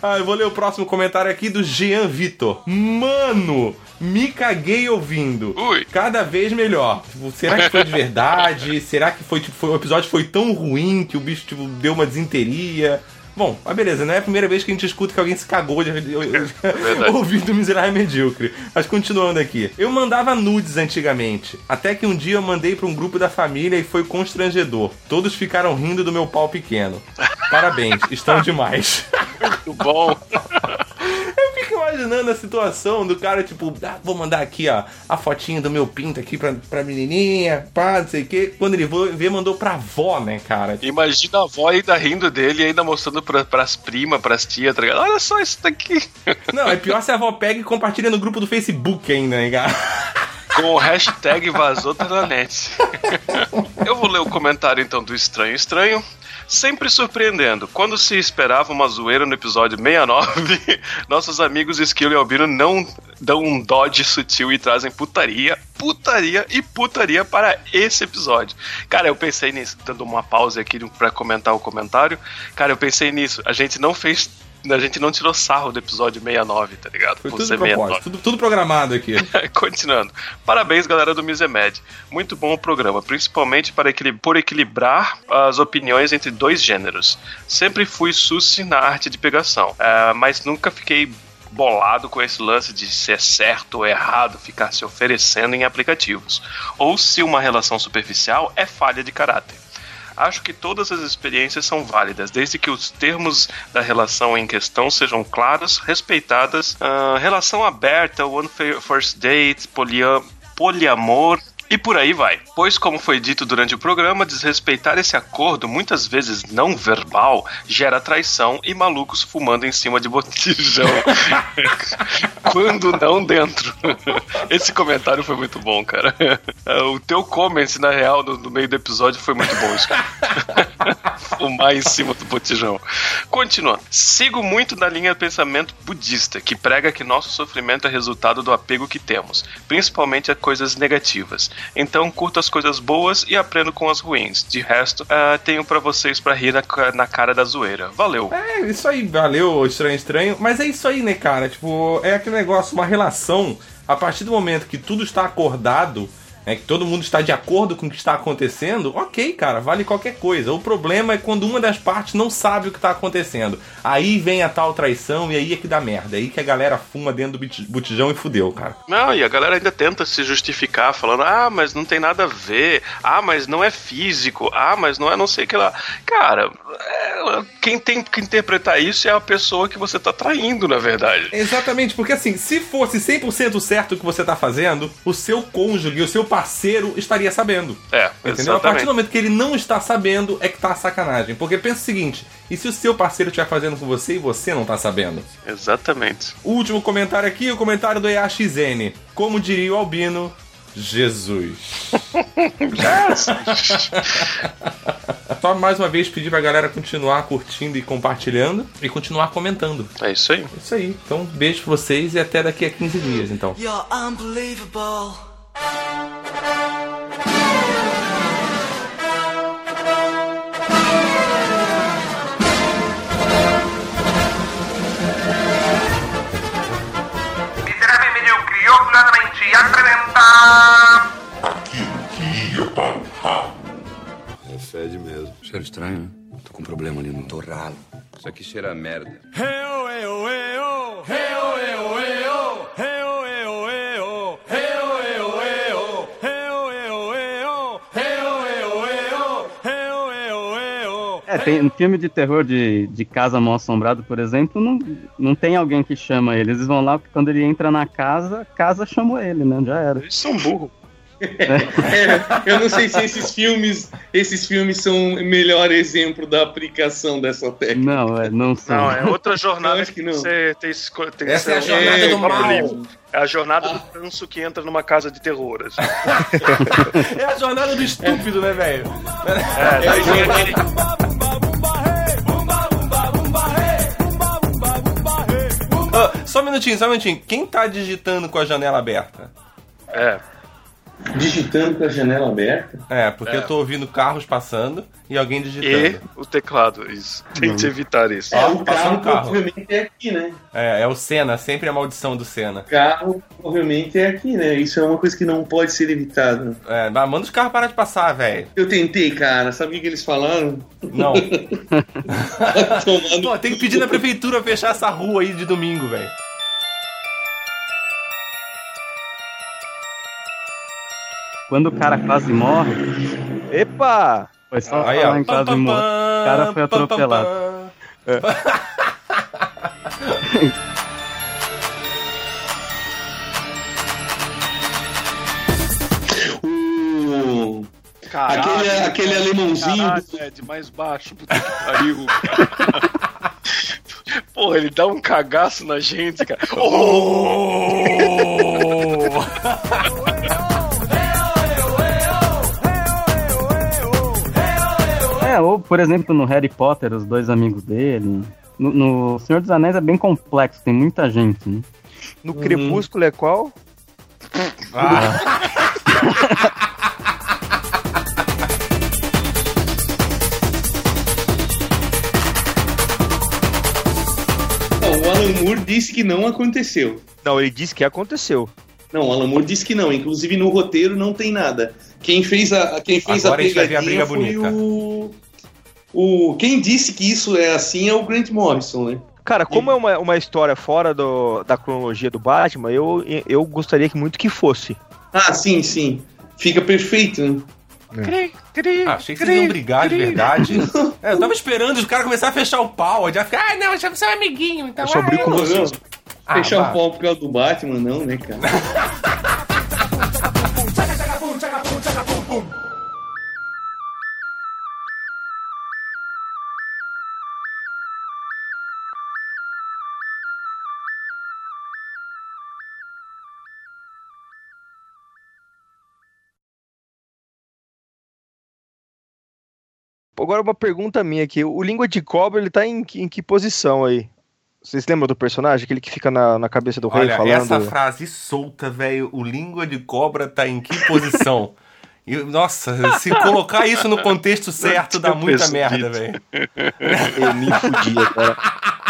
Ah, eu vou ler o próximo comentário aqui do Jean Vitor. Mano, me caguei ouvindo. Ui. Cada vez melhor. Tipo, será que foi de verdade? será que foi, tipo, foi, o episódio foi tão ruim que o bicho, tipo, deu uma desinteria? Bom, mas beleza, não é a primeira vez que a gente escuta que alguém se cagou de, de, verdade. ouvindo Miserável Medíocre. Mas continuando aqui. Eu mandava nudes antigamente. Até que um dia eu mandei pra um grupo da família e foi constrangedor. Todos ficaram rindo do meu pau pequeno. Parabéns, estão demais. Muito bom. Imaginando a situação do cara, tipo, ah, vou mandar aqui, ó, a fotinha do meu pinto aqui pra, pra menininha, pá, não sei o quê. Quando ele vê, mandou pra avó, né, cara? Imagina a avó ainda rindo dele e ainda mostrando pra, pras primas, pras tias, tá ligado? Olha só isso daqui. Não, é pior se a avó pega e compartilha no grupo do Facebook ainda, né, cara? Com o hashtag vazou da net. Eu vou ler o comentário então do Estranho Estranho. Sempre surpreendendo. Quando se esperava uma zoeira no episódio 69, nossos amigos Esquilo e Albino não dão um dodge sutil e trazem putaria, putaria e putaria para esse episódio. Cara, eu pensei nisso, dando uma pausa aqui pra comentar o comentário. Cara, eu pensei nisso. A gente não fez a gente não tirou sarro do episódio 69, tá ligado? Foi Por tudo propósito, tudo, tudo programado aqui. Continuando. Parabéns, galera do Misemed. Muito bom o programa, principalmente para equili- por equilibrar as opiniões entre dois gêneros. Sempre fui suci na arte de pegação, ah, mas nunca fiquei bolado com esse lance de ser certo ou errado ficar se oferecendo em aplicativos, ou se uma relação superficial é falha de caráter. Acho que todas as experiências são válidas, desde que os termos da relação em questão sejam claros, respeitadas, ah, relação aberta, one first date, polia- poliamor. E por aí vai. Pois, como foi dito durante o programa, desrespeitar esse acordo, muitas vezes não verbal, gera traição e malucos fumando em cima de botijão. Quando não dentro. Esse comentário foi muito bom, cara. O teu comment, na real, no, no meio do episódio foi muito bom. Isso. Fumar em cima do botijão. Continuando. Sigo muito na linha de pensamento budista, que prega que nosso sofrimento é resultado do apego que temos, principalmente a coisas negativas. Então curto as coisas boas e aprendo com as ruins. De resto, ah, tenho pra vocês pra rir na, na cara da zoeira. Valeu. É, isso aí, valeu, estranho, estranho. Mas é isso aí, né, cara? Tipo, é aquele negócio, uma relação, a partir do momento que tudo está acordado, né, que todo mundo está de acordo com o que está acontecendo, ok, cara, vale qualquer coisa. O problema é quando uma das partes não sabe o que está acontecendo. Aí vem a tal traição e aí é que dá merda. Aí que a galera fuma dentro do botijão e fudeu, cara. Não, e a galera ainda tenta se justificar, falando, ah, mas não tem nada a ver, ah, mas não é físico, ah, mas não é não sei o que lá. Cara, quem tem que interpretar isso é a pessoa que você tá traindo, na verdade. Exatamente, porque assim, se fosse 100% certo o que você tá fazendo, o seu cônjuge, o seu parceiro estaria sabendo. É, Entendeu? A partir exatamente. do momento que ele não está sabendo, é que tá a sacanagem. Porque pensa o seguinte: e se o seu parceiro estiver fazendo com você e você não tá sabendo? Exatamente. O último comentário aqui, o comentário do EAXN. Como diria o Albino, Jesus. Só mais uma vez pedir pra galera continuar curtindo e compartilhando e continuar comentando. É isso aí. É isso aí. Então, beijo pra vocês e até daqui a 15 dias, então. You're unbelievable. É fede mesmo. Cheiro estranho, né? Tô com um problema ali no torralo. Isso aqui cheira a merda. É, tem um filme de terror de, de Casa Mal Assombrado, por exemplo, não, não tem alguém que chama ele. Eles vão lá porque quando ele entra na casa, a casa chamou ele, né? Já era. Eles são burros. É, eu não sei se esses filmes, esses filmes são o melhor exemplo da aplicação dessa técnica. Não, é, não são. Não, é outra jornada que, que não. você tem, tem que Essa é a jornada do próprio mal. livro. É a jornada do tanso que entra numa casa de terror. assim. É a jornada do estúpido, né, velho? É, daí vem aquele. Só um minutinho, só um minutinho. Quem tá digitando com a janela aberta? É, Digitando com a janela aberta. É, porque É. eu tô ouvindo carros passando e alguém e digitando. o teclado, isso. Tente evitar isso. É, o carro, carro. provavelmente é aqui, né? É, é o Senna, sempre a maldição do Senna. O carro provavelmente é aqui, né? Isso é uma coisa que não pode ser evitado. É, mas manda os carros parar de passar, velho. Eu tentei, cara. Sabe o que que eles falaram? Não. Pô, tem que pedir na prefeitura fechar essa rua aí de domingo, velho. Quando o cara quase morre, Epa! foi só Aí, falar ó. em quase morre. O cara foi atropelado. o... Caralho, aquele, aquele alemãozinho. Caralho, é de mais baixo, puta que pariu. Porra, ele dá um cagaço na gente, cara. É, ou por exemplo no Harry Potter, os dois amigos dele. No, no Senhor dos Anéis é bem complexo, tem muita gente, né? No Crepúsculo é qual? Alan Moore disse que não aconteceu. Não, ele disse que aconteceu. Não, o Alan Moore disse que não. Inclusive no roteiro não tem nada. Quem fez a, quem fez Agora a a gente vai ver a pegadinha briga foi bonita. o, o. Quem disse que isso é assim é o Grant Morrison, né? Cara, como é uma, uma história fora do, da cronologia do Batman, eu, eu gostaria que muito que fosse. Ah, sim, sim. Fica perfeito, né? Ah, achei que vocês iam brigar de verdade. É, eu tava esperando os caras começarem a fechar o pau. Já ficar, ah, não, já você é amiguinho, então. Eu só brigo com Não, vocês. Ah, Fechar o pau por causa do Batman, não, né, cara? Agora uma pergunta minha aqui. O Língua de Cobra, ele tá em, que- em que posição aí? Vocês lembram do personagem? Aquele que fica na, na cabeça do rei Olha, falando... essa frase solta, velho. O língua de cobra tá em que posição? E, nossa, se colocar isso no contexto certo, dá muita merda, velho. Eu me fudia, cara.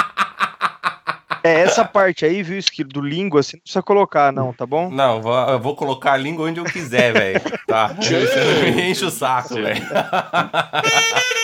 É essa parte aí, viu, Esquilo, do língua, você não precisa colocar, não, tá bom? Não, vou, eu vou colocar a língua onde eu quiser, velho. Tá? Você não me enche o saco, velho.